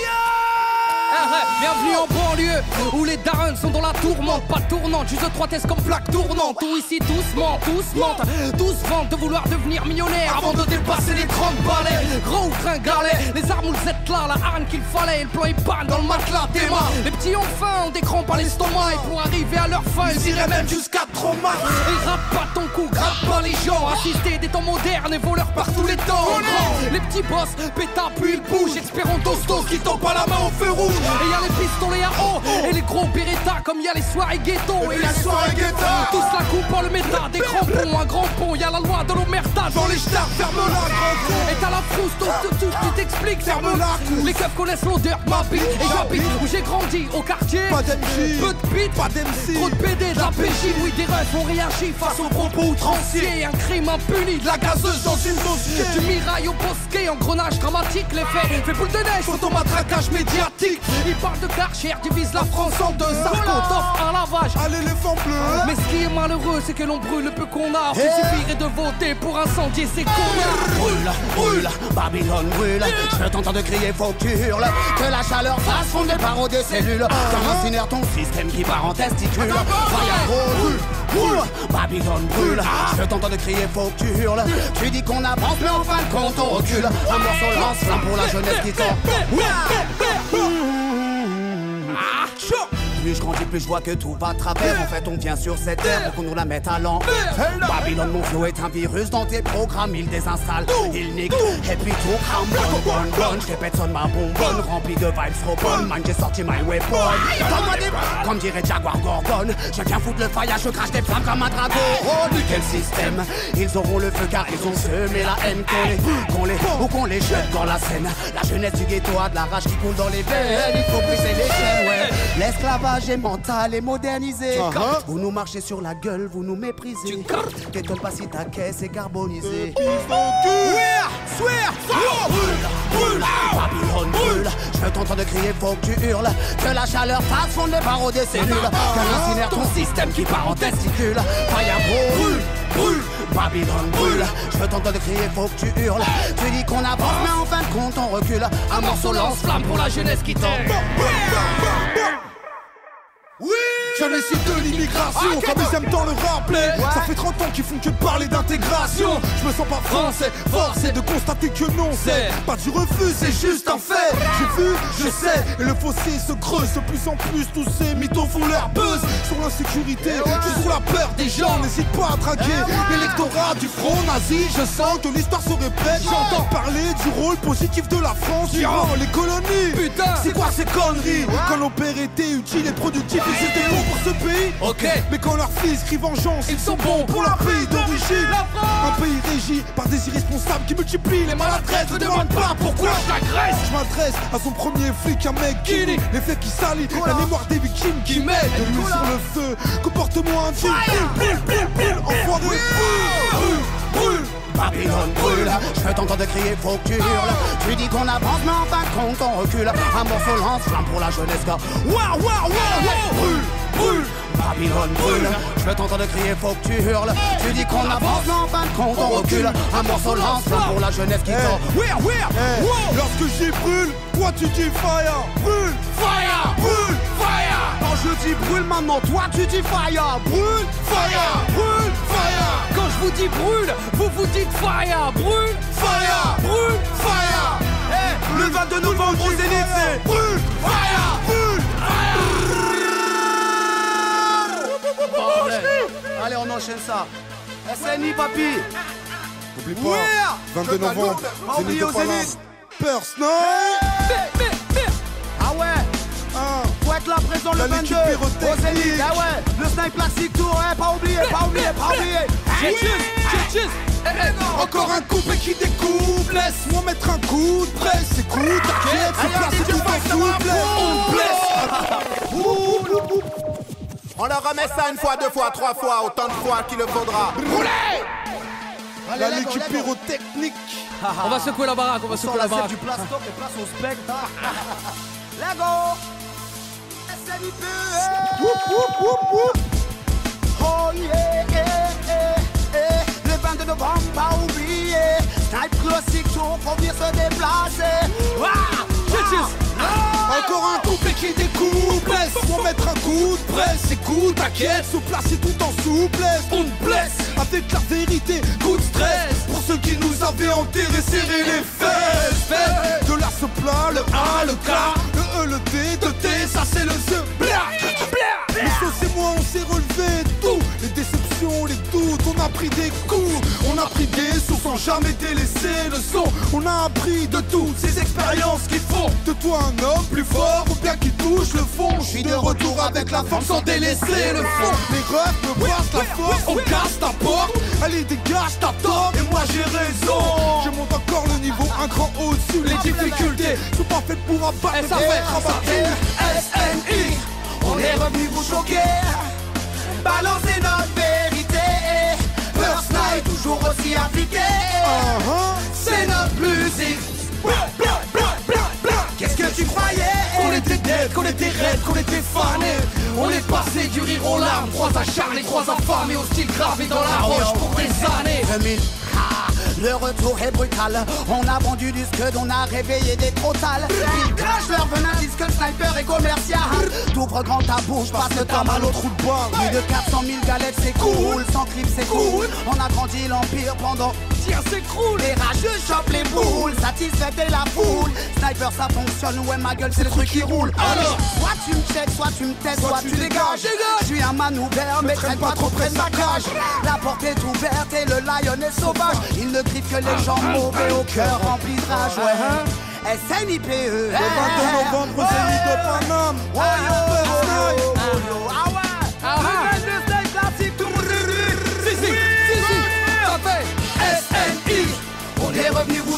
Bienvenue en banlieue où les darons sont dans la tourmente, pas tournante, juste trois tests comme plaque tournante. Tout ici doucement, tous mentent, tous vantent de vouloir devenir millionnaire avant de dépasser les 30 balais. Gros tringalet, les armes nous êtes là, la harne qu'il fallait, et le plan panne dans le matelas des mains. Les petits ont faim, ont des crampes à l'estomac, et pour arriver à leur fin, ils iraient même jusqu'à trauma. Et rappe pas ton cou, grappe pas les gens, assister des temps modernes et voleurs par tous les temps. Les petits boss, péta puis ils bougent, expérantos qui tombent pas la main au feu rouge. Et y a les pistolets à eau et les gros Beretta comme y a les soirées ghetto. Et la soirée ghetto. Tous la coupe en le méta, des crampons, un grand pont, y a la loi de l'omerta. Dans les stars, ferme la Et t'as la frousse, tout, tu t'expliques, ferme la Les keufs connaissent l'odeur de ma bite. Et j'habite où j'ai grandi, au quartier. Pas d'MJ. Peu de beat, Pas d'MC. Trop de PD, de la PJ, oui des refs ont réagi face aux propos outranciers Un crime impuni, de la gazeuse dans une dossier Du mirail au bosquet, engrenage dramatique Les faits, fait boule de neige, photomatraquage médiatique Ils parlent de Karcher, divise la France en deux Sarko t'offre un lavage À l'éléphant bleu. mais ce qui est malheureux, c'est que l'on brûle le peu qu'on a. Il suffirait de voter pour incendier ces connards. Brûle, brûle, Babylone brûle. Je t'entends de crier, faut que tu hurles. Que la chaleur fasse fondre les barreaux des cellules. Comme incinère ton système qui part en testicule. Brûle, brûle, Babylone brûle. Je t'entends de crier, faut que tu hurles. Tu dis qu'on avance, mais en fin de compte, on recule. Un morceau lance-flamme pour la jeunesse qui tord. Ah, chaud. Plus je grandis, plus je vois que tout va de travers. En fait, on vient sur cette terre pour qu'on nous la mette à l'envers. Babylone, mon flow est un virus dans tes programmes. Il désinstalle, il nique, et puis tout crame. Bonne, bonne, bonne, je répète, sonne ma bonbonne. Remplie de vibes trop bonnes, man, j'ai sorti my weapon. Donne-moi des comme dirait Jaguar Gorgon. Je viens foutre le faillage, je crache des flammes comme un dragon. Oh, nickel système. Ils auront le feu car ils ont semé la haine. Qu'on les, qu'on les, ou qu'on les jette dans la Seine. La jeunesse du ghetto a de la rage qui coule dans les veines. Il faut briser les chaînes, ouais. L'esclavage est mental et modernisé. Vous nous marchez sur la gueule, vous nous méprisez. T'étonnes pas si ta caisse est carbonisée. Swear, swear, brûle, brûle, Babylone brûle. Je t'entends de crier, faut que tu hurles. Que la chaleur fasse fondre les barreaux des cellules. Qu'un incinère ton système qui part en testicule. Fire brûle, brûle, Babylone brûle. Je t'entends de crier, faut que tu hurles. Tu dis qu'on avance, mais en fin de compte on recule. Un morceau lance-flamme pour la jeunesse qui tombe. We Jamais su de l'immigration, comme ils aiment tant le rappeler. Ça fait 30 ans qu'ils font que parler d'intégration. Je me sens pas français, forcé de constater que non, c'est pas du refus, c'est juste un fait. J'ai vu, je sais, et le fossé se creuse de plus en plus. Tous ces mythos font leur buzz sur l'insécurité, sur la peur des gens. N'hésite pas à traquer l'électorat du front nazi. Je sens que l'histoire se répète. J'entends parler du rôle positif de la France durant les colonies. Putain, c'est quoi ces conneries? Quand nos pères étaient utiles et productifs, ils étaient pour ce pays. Ok. Mais quand leurs fils crient vengeance, ils sont bons pour leur pays d'origine. Un pays régi par des irresponsables qui multiplient les maladresses. Ne demande pas pourquoi je. Je m'adresse à son premier flic, un mec qui les faits qui salient la mémoire des victimes qui m'aident. De l'huile sur le feu, comportement indigne. Enfoiré, brûle, brûle. Babylone brûle, je t'entends de crier, faut que tu hurles. Tu dis qu'on avance, mais en fin de compte on recule. Un morceau lance-flamme pour la jeunesse, gars. Waouh, waouh, waouh, brûle, brûle. Babylone brûle, je t'entends de crier, faut que tu hurles. Tu dis qu'on avance, mais en fin de compte on recule. Un morceau lance-flamme pour la jeunesse qui sort. Weir, Hey, wow. Lorsque j'y brûle, toi tu dis fire, brûle, Fire, brûle, fire. Quand je dis brûle maintenant, toi tu dis fire. Brûle, fire, brûle, fire vous dit brûle, vous vous dites fire, brûle, fire, brûle, fire. Eh, le 22 novembre au Zénith, c'est brûle, fire, brûle, fire. Allez, on enchaîne ça. SNI, papy. N'oublie pas, 22 novembre, Zénith de Palace. Peur, Ah ouais être là présent le La 22 l'équipe au pyrotechnique. Zénith. Ah ouais Le Snipe Classic Tour, eh, pas oublié, pas oublié, pas oublié. Encore un coupé qui découpe. Laisse-moi mettre un coup de presse Écoute, t'inquiète, c'est placé tout en souple On blesse On leur remet ça une fois, deux fois, trois fois, autant de fois qu'il le faudra. Roulez La l'équipe pyrotechnique On va secouer la baraque, on va Sur secouer la la baraque. du plastoc et place au spec. Lego Oh. Le 22 novembre, pas oublier. Classique tour, faut venir se déplacer. Encore un coupé qui découpe. Laisse-moi mettre un coup de presse. Écoute, t'inquiète, se placer tout en souplesse. On te blesse avec la vérité Coup de stress. Pour ceux qui nous avaient enterré serrer les fesses. De ce plat, le A, le K Le E, le D, de T, ça c'est le Z Les sauces et moi on s'est relevé tout. Les les doutes, on a pris des coups. On a pris des sous sans jamais délaisser le son. On a appris de toutes ces expériences qui font De toi un homme plus fort ou bien qui touche le fond. Je suis de retour avec la force sans délaisser le fond. Les refs me brassent la force, on casse ta porte. Allez dégage ta tort et moi j'ai raison. Je monte encore le niveau un grand au-dessus Les difficultés. Sont pas faites pour abattre ça fait SNI On est revenu vous choquer. Balancez notre toujours aussi appliqué. C'est notre musique. Qu'est-ce que tu croyais? Qu'on était dead, qu'on était raide, qu'on était fanés On est passé du rire aux larmes. Trois acharnés, trois affamés Au style gravé dans la roche pour des années. 2000 le retour est brutal. On a vendu du scud, on a réveillé des crotales Ils crachent leur venin, disent que le sniper est commercial. T'ouvres grand ta bouche, passe le temps à l'autre trou de balle Plus de 400 000 galettes, c'est cool. Sans clip, c'est cool. On a grandi l'empire pendant C'est cool Les rageux chopent les boules Satisfait et la foule Sniper, ça fonctionne, ouais, ma gueule, c'est le truc qui roule Alors, soit tu me check, soit tu me testes, soit tu dégages Je suis un man ouvert, mais traîne pas trop près de ma cage La porte est ouverte et le lion est sauvage Il ne griffe que les gens mauvais au cœur rempli de rage, ouais SNIPE Le 22 novembre au Zénith de Paname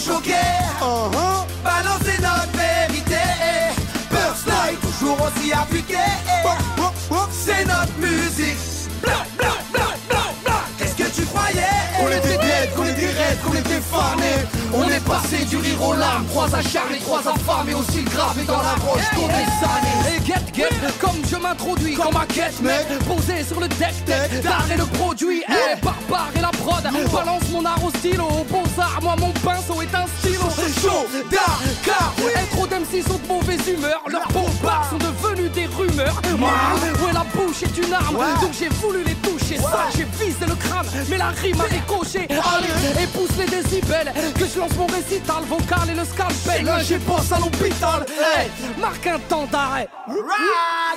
revenu vous choquer Balancez notre vérité. First Night toujours aussi appliqué. C'est notre musique. Bla, bla, bla, bla, bla. Qu'est-ce que tu croyais? Qu'on était dead, qu'on était raide, qu'on était fanés On est passé du rire aux larmes. Trois acharnés, trois affamés Au style gravé dans la roche pour des années. Et get, get, comme je m'introduis Comme ma quête, mec Posé sur le deck, deck D'art et le produit, eh, barbare et la prod. Balance mon art au stylo. Au beaux-arts, moi mon pinceau est un stylo. Chaud, d'art, car Et trop d'MC sont de mauvaise humeur Leurs bombards sont devenus des rumeurs. Moi, ouais la bouche est une arme. Donc j'ai voulu les toucher Ça, j'ai visé le crâne Mais la rime a décoché Allez, et pousse les décibels Que je lance mon récital vocal et le scalpel. Là j'ai bosse à l'hôpital. Hey, marque un temps d'arrêt.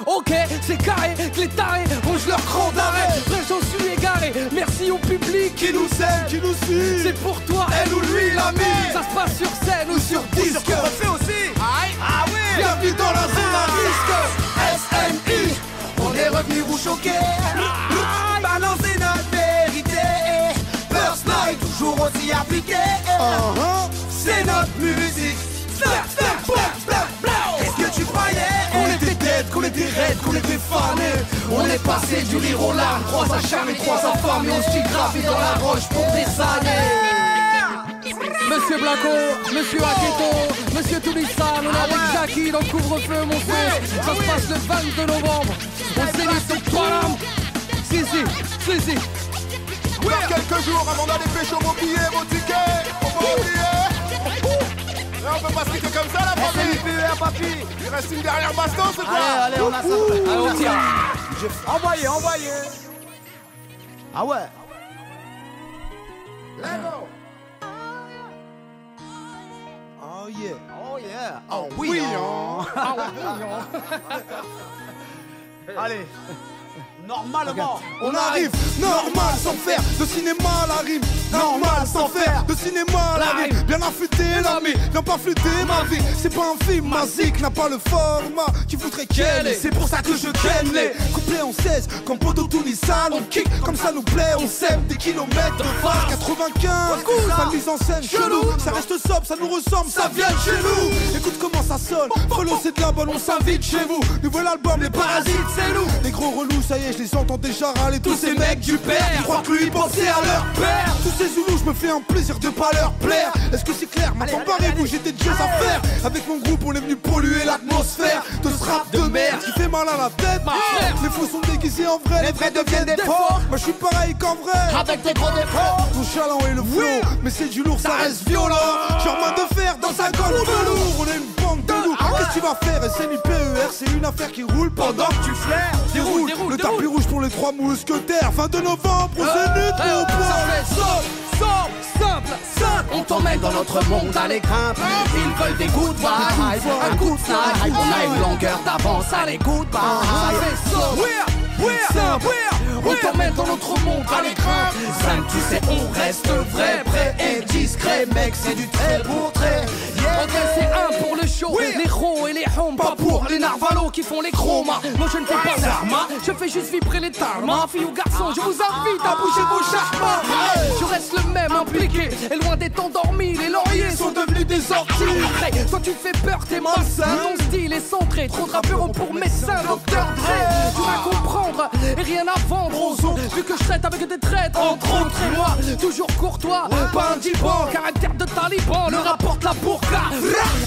Ok, c'est carré, que les tarés rongent leur cran d'arrêt. Après j'en suis égaré, merci au public qui nous aime, qui nous suit. C'est pour toi, elle ou lui l'ami Ça se passe sur scène ou sur disque. refait aussi. Ah oui Bienvenue dans la zone à risque. SNI On est revenu vous choquer. Balancez Toujours aussi appliqué C'est notre musique. Snap, snap, snap, snap. Qu'est-ce que tu croyais? Qu'on était dead, qu'on était raide, qu'on était fanés On est passé du rire aux larmes. Trois acharnés, trois affamés Au style gravé dans la roche pour des années. Monsieur Blanco, Monsieur Aketo, Monsieur Toulissan, on est avec Jackie dans le couvre-feu, mon frère. Ça se passe le 22 novembre. Zénith de Paname. Si, si, si, si. Dans quelques jours, avant d'aller pêcher vos billets, vos tickets, on va oublier. Et on peut pas se quitter comme ça, la famille. SNIPE, papi. Il reste une dernière baston, c'est quoi Allez, allez, on a ça Allez, on tire. Envoyez, envoyez. Ah ouais. Lego. Oh yeah. Oh yeah. Oh oui, oui hein. hein. Allez Normalement. On arrive normal sans faire de cinéma à la rime. Normal sans faire de cinéma à la rime. Bien affûté l'ami, viens pas flûter ma vie. C'est pas un film, ma n'a pas le format qui voudrait qu'elle est. C'est pour ça que je ken les couplets en 16. Comme Poto Tounissal, on kick comme ça nous plaît. On sème des kilomètres de phase 95. Pas de mise en scène chelou. Ça reste sobre, ça nous ressemble, ça vient de chez nous. Écoute comment ça sonne. Frelot, c'est de la bonne, on s'invite chez vous. Nouvel album, les parasites, c'est nous. Les gros relous, ça y est, je les entends déjà râler. Tous ces mecs du père, ils croient que lui pensait à leur père. Tous ces zoulous, je me fais un plaisir de pas leur plaire. Est-ce que c'est clair? Maintenant, parez-vous, j'ai des choses à faire. Avec mon groupe, on est venu polluer l'atmosphère de ce rap de merde qui fait mal à la tête. Les faux sont déguisés en vrai, les vrais deviennent des faux. Moi, je suis pareil qu'en vrai. Avec tes gros défauts. Ton chaland et le flow, mais c'est du lourd, ça reste violent. J'ai en main de fer dans sa gomme de lourd. On est une bande de loups. Qu'est-ce que tu vas faire? SNIPER, c'est une affaire qui roule pendant que tu flaires. Déroule, le tapis rouge pour les trois mousquetaires. Fin de novembre, au Zénith, mon poids. Simple, simple, simple. On t'emmène dans notre monde, allez grimpe. Ils veulent des good vibes, un coup de snipe. On a une longueur d'avance, allez good vibes. Simple, on t'emmène dans notre monde, allez grimpe. Simple, tu sais, on reste vrai, prêt et discret. Mec, c'est du trait pour trait. C'est un pour le show, les ros et les homes, pas pour les narvalos qui font les chromas. Moi je ne fais pas d'arma, je fais juste vibrer les tarmas. Filles ou garçons, je vous invite à bouger vos charmas. Je reste le même impliqué, et loin d'être endormi, les lauriers sont devenus des orties. Après, toi tu fais peur, t'es malsain. Ton style est centré, trop de rappeurs ont pour médecin, docteur Dre. Tu vas comprendre, et rien à vendre aux autres. Vu que je traite avec des traîtres, entre autres, et moi, toujours courtois, pas un divan, caractère de taliban, le rapporte la burqa.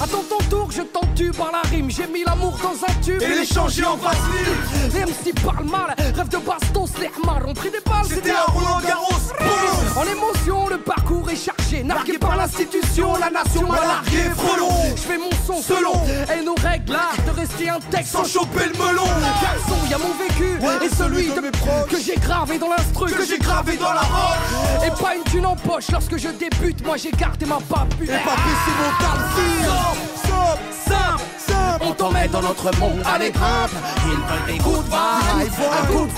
Attends ton tour, je t'entue par la rime. J'ai mis l'amour dans un tube Et l'échanger en vaseline. Les MC parlent mal, rêve de bastos, les hamars ont pris des balles. C'était un Roland Garros. En émotion, le parcours est chargé, nargué par l'institution, la nation m'a largué, frelon. Je fais mon son selon, et nos règles là, de rester un texte Sans choper le melon. Garçon, y a mon vécu, et celui de mes proches, que j'ai gravé dans l'instru, Que j'ai gravé dans la roche. Et pas une thune en poche, lorsque je débute, moi j'ai gardé ma papue. Et pas baisser mon dans notre monde, allez grimpe. Ils veulent des good vibes, un good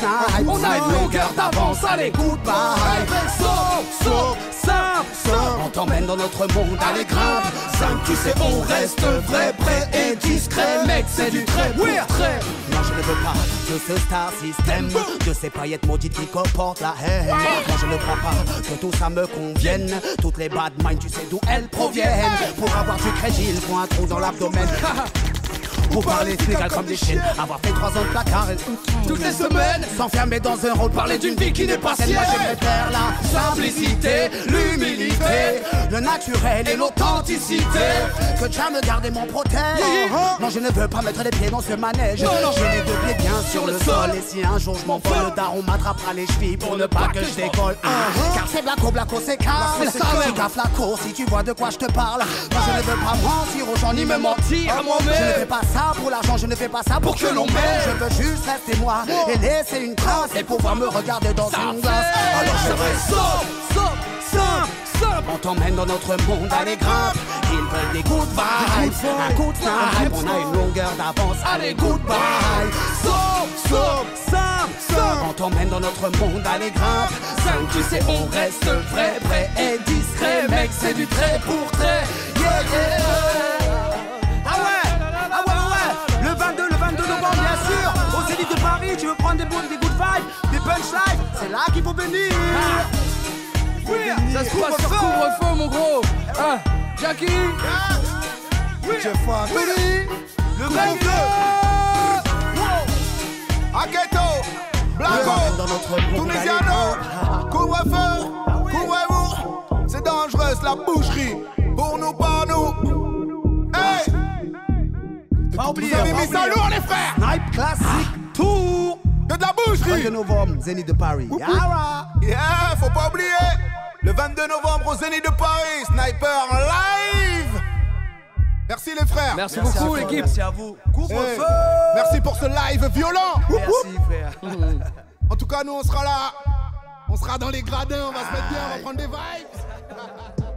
On a une longueur d'avance, allez good vibes Sauf, sauf, simple, simple On t'emmène dans notre monde, allez grimpe. Simple, tu sais, on reste vrai, prêt et discret. Mec, c'est du trait pour trait Non, je ne veux pas de ce star system, de ces paillettes maudites qui comportent la haine. Moi, je ne crois pas que tout ça me convienne. Toutes les bad minds, tu sais d'où elles proviennent. Pour avoir du crédit, il faut un trou dans l'abdomen. Pour parler légal comme des chiens, avoir fait trois ans de placard et Toutes les semaines, s'enfermer dans un rôle, parler d'une vie qui n'est pas sienne. Moi, je préfère la simplicité, l'humilité, le naturel et l'authenticité. Que Dieu me garde et m'en protège. Non, je ne veux pas mettre les pieds dans ce manège. Je les deux pieds bien sur le sol. Et si un jour je m'envole, le daron m'attrapera les chevilles pour ne pas que je décolle. Car c'est Blaco, Blaco, c'est car. Tu gaffes la course si tu vois de quoi je te parle. Moi, je ne veux pas mentir aux gens ni me mentir à moi-même. Je ne fais pas ça pour l'argent, je ne fais pas ça pour que l'on m'aime. Je veux juste rester moi et laisser une trace et pouvoir me regarder dans une glace. Alors je reste Sauf, sauf, simple, simple on t'emmène dans notre monde, allez grimpe. Ils veulent des good vibes, un coup de snipe On a une longueur d'avance, allez goodbye. Sauf, sauf, simple, simple On t'emmène dans notre monde, allez grimpe. Simple, tu sais, on reste vrai, prêt et discret. Mec, c'est du trait pour trait. Yeah, yeah Tu veux prendre des, bons- des good vibes, des punchlines C'est là qu'il faut venir Ça se passe sur couvre-feu, mon gros Hein, Jackie Jeff Anthony. Le gros bleu. Aketo. Blanco. dans notre monde, Tunisiano. Couvre-feu. Couvrez-vous. C'est dangereux, c'est la boucherie. Pour nous, par nous. Hey. Vous avez mis ça lourd, les frères. Snipe classique tour Que de la boucherie. 22 novembre, Zénith de Paris Yara. Yeah, faut pas oublier. Le 22 novembre au Zénith de Paris, Sniper live. Merci les frères. Merci beaucoup, l'équipe Merci à vous Hey, Merci pour ce live violent. Merci frère En tout cas, nous on sera là. On sera dans les gradins, on va se mettre bien, on va prendre des vibes.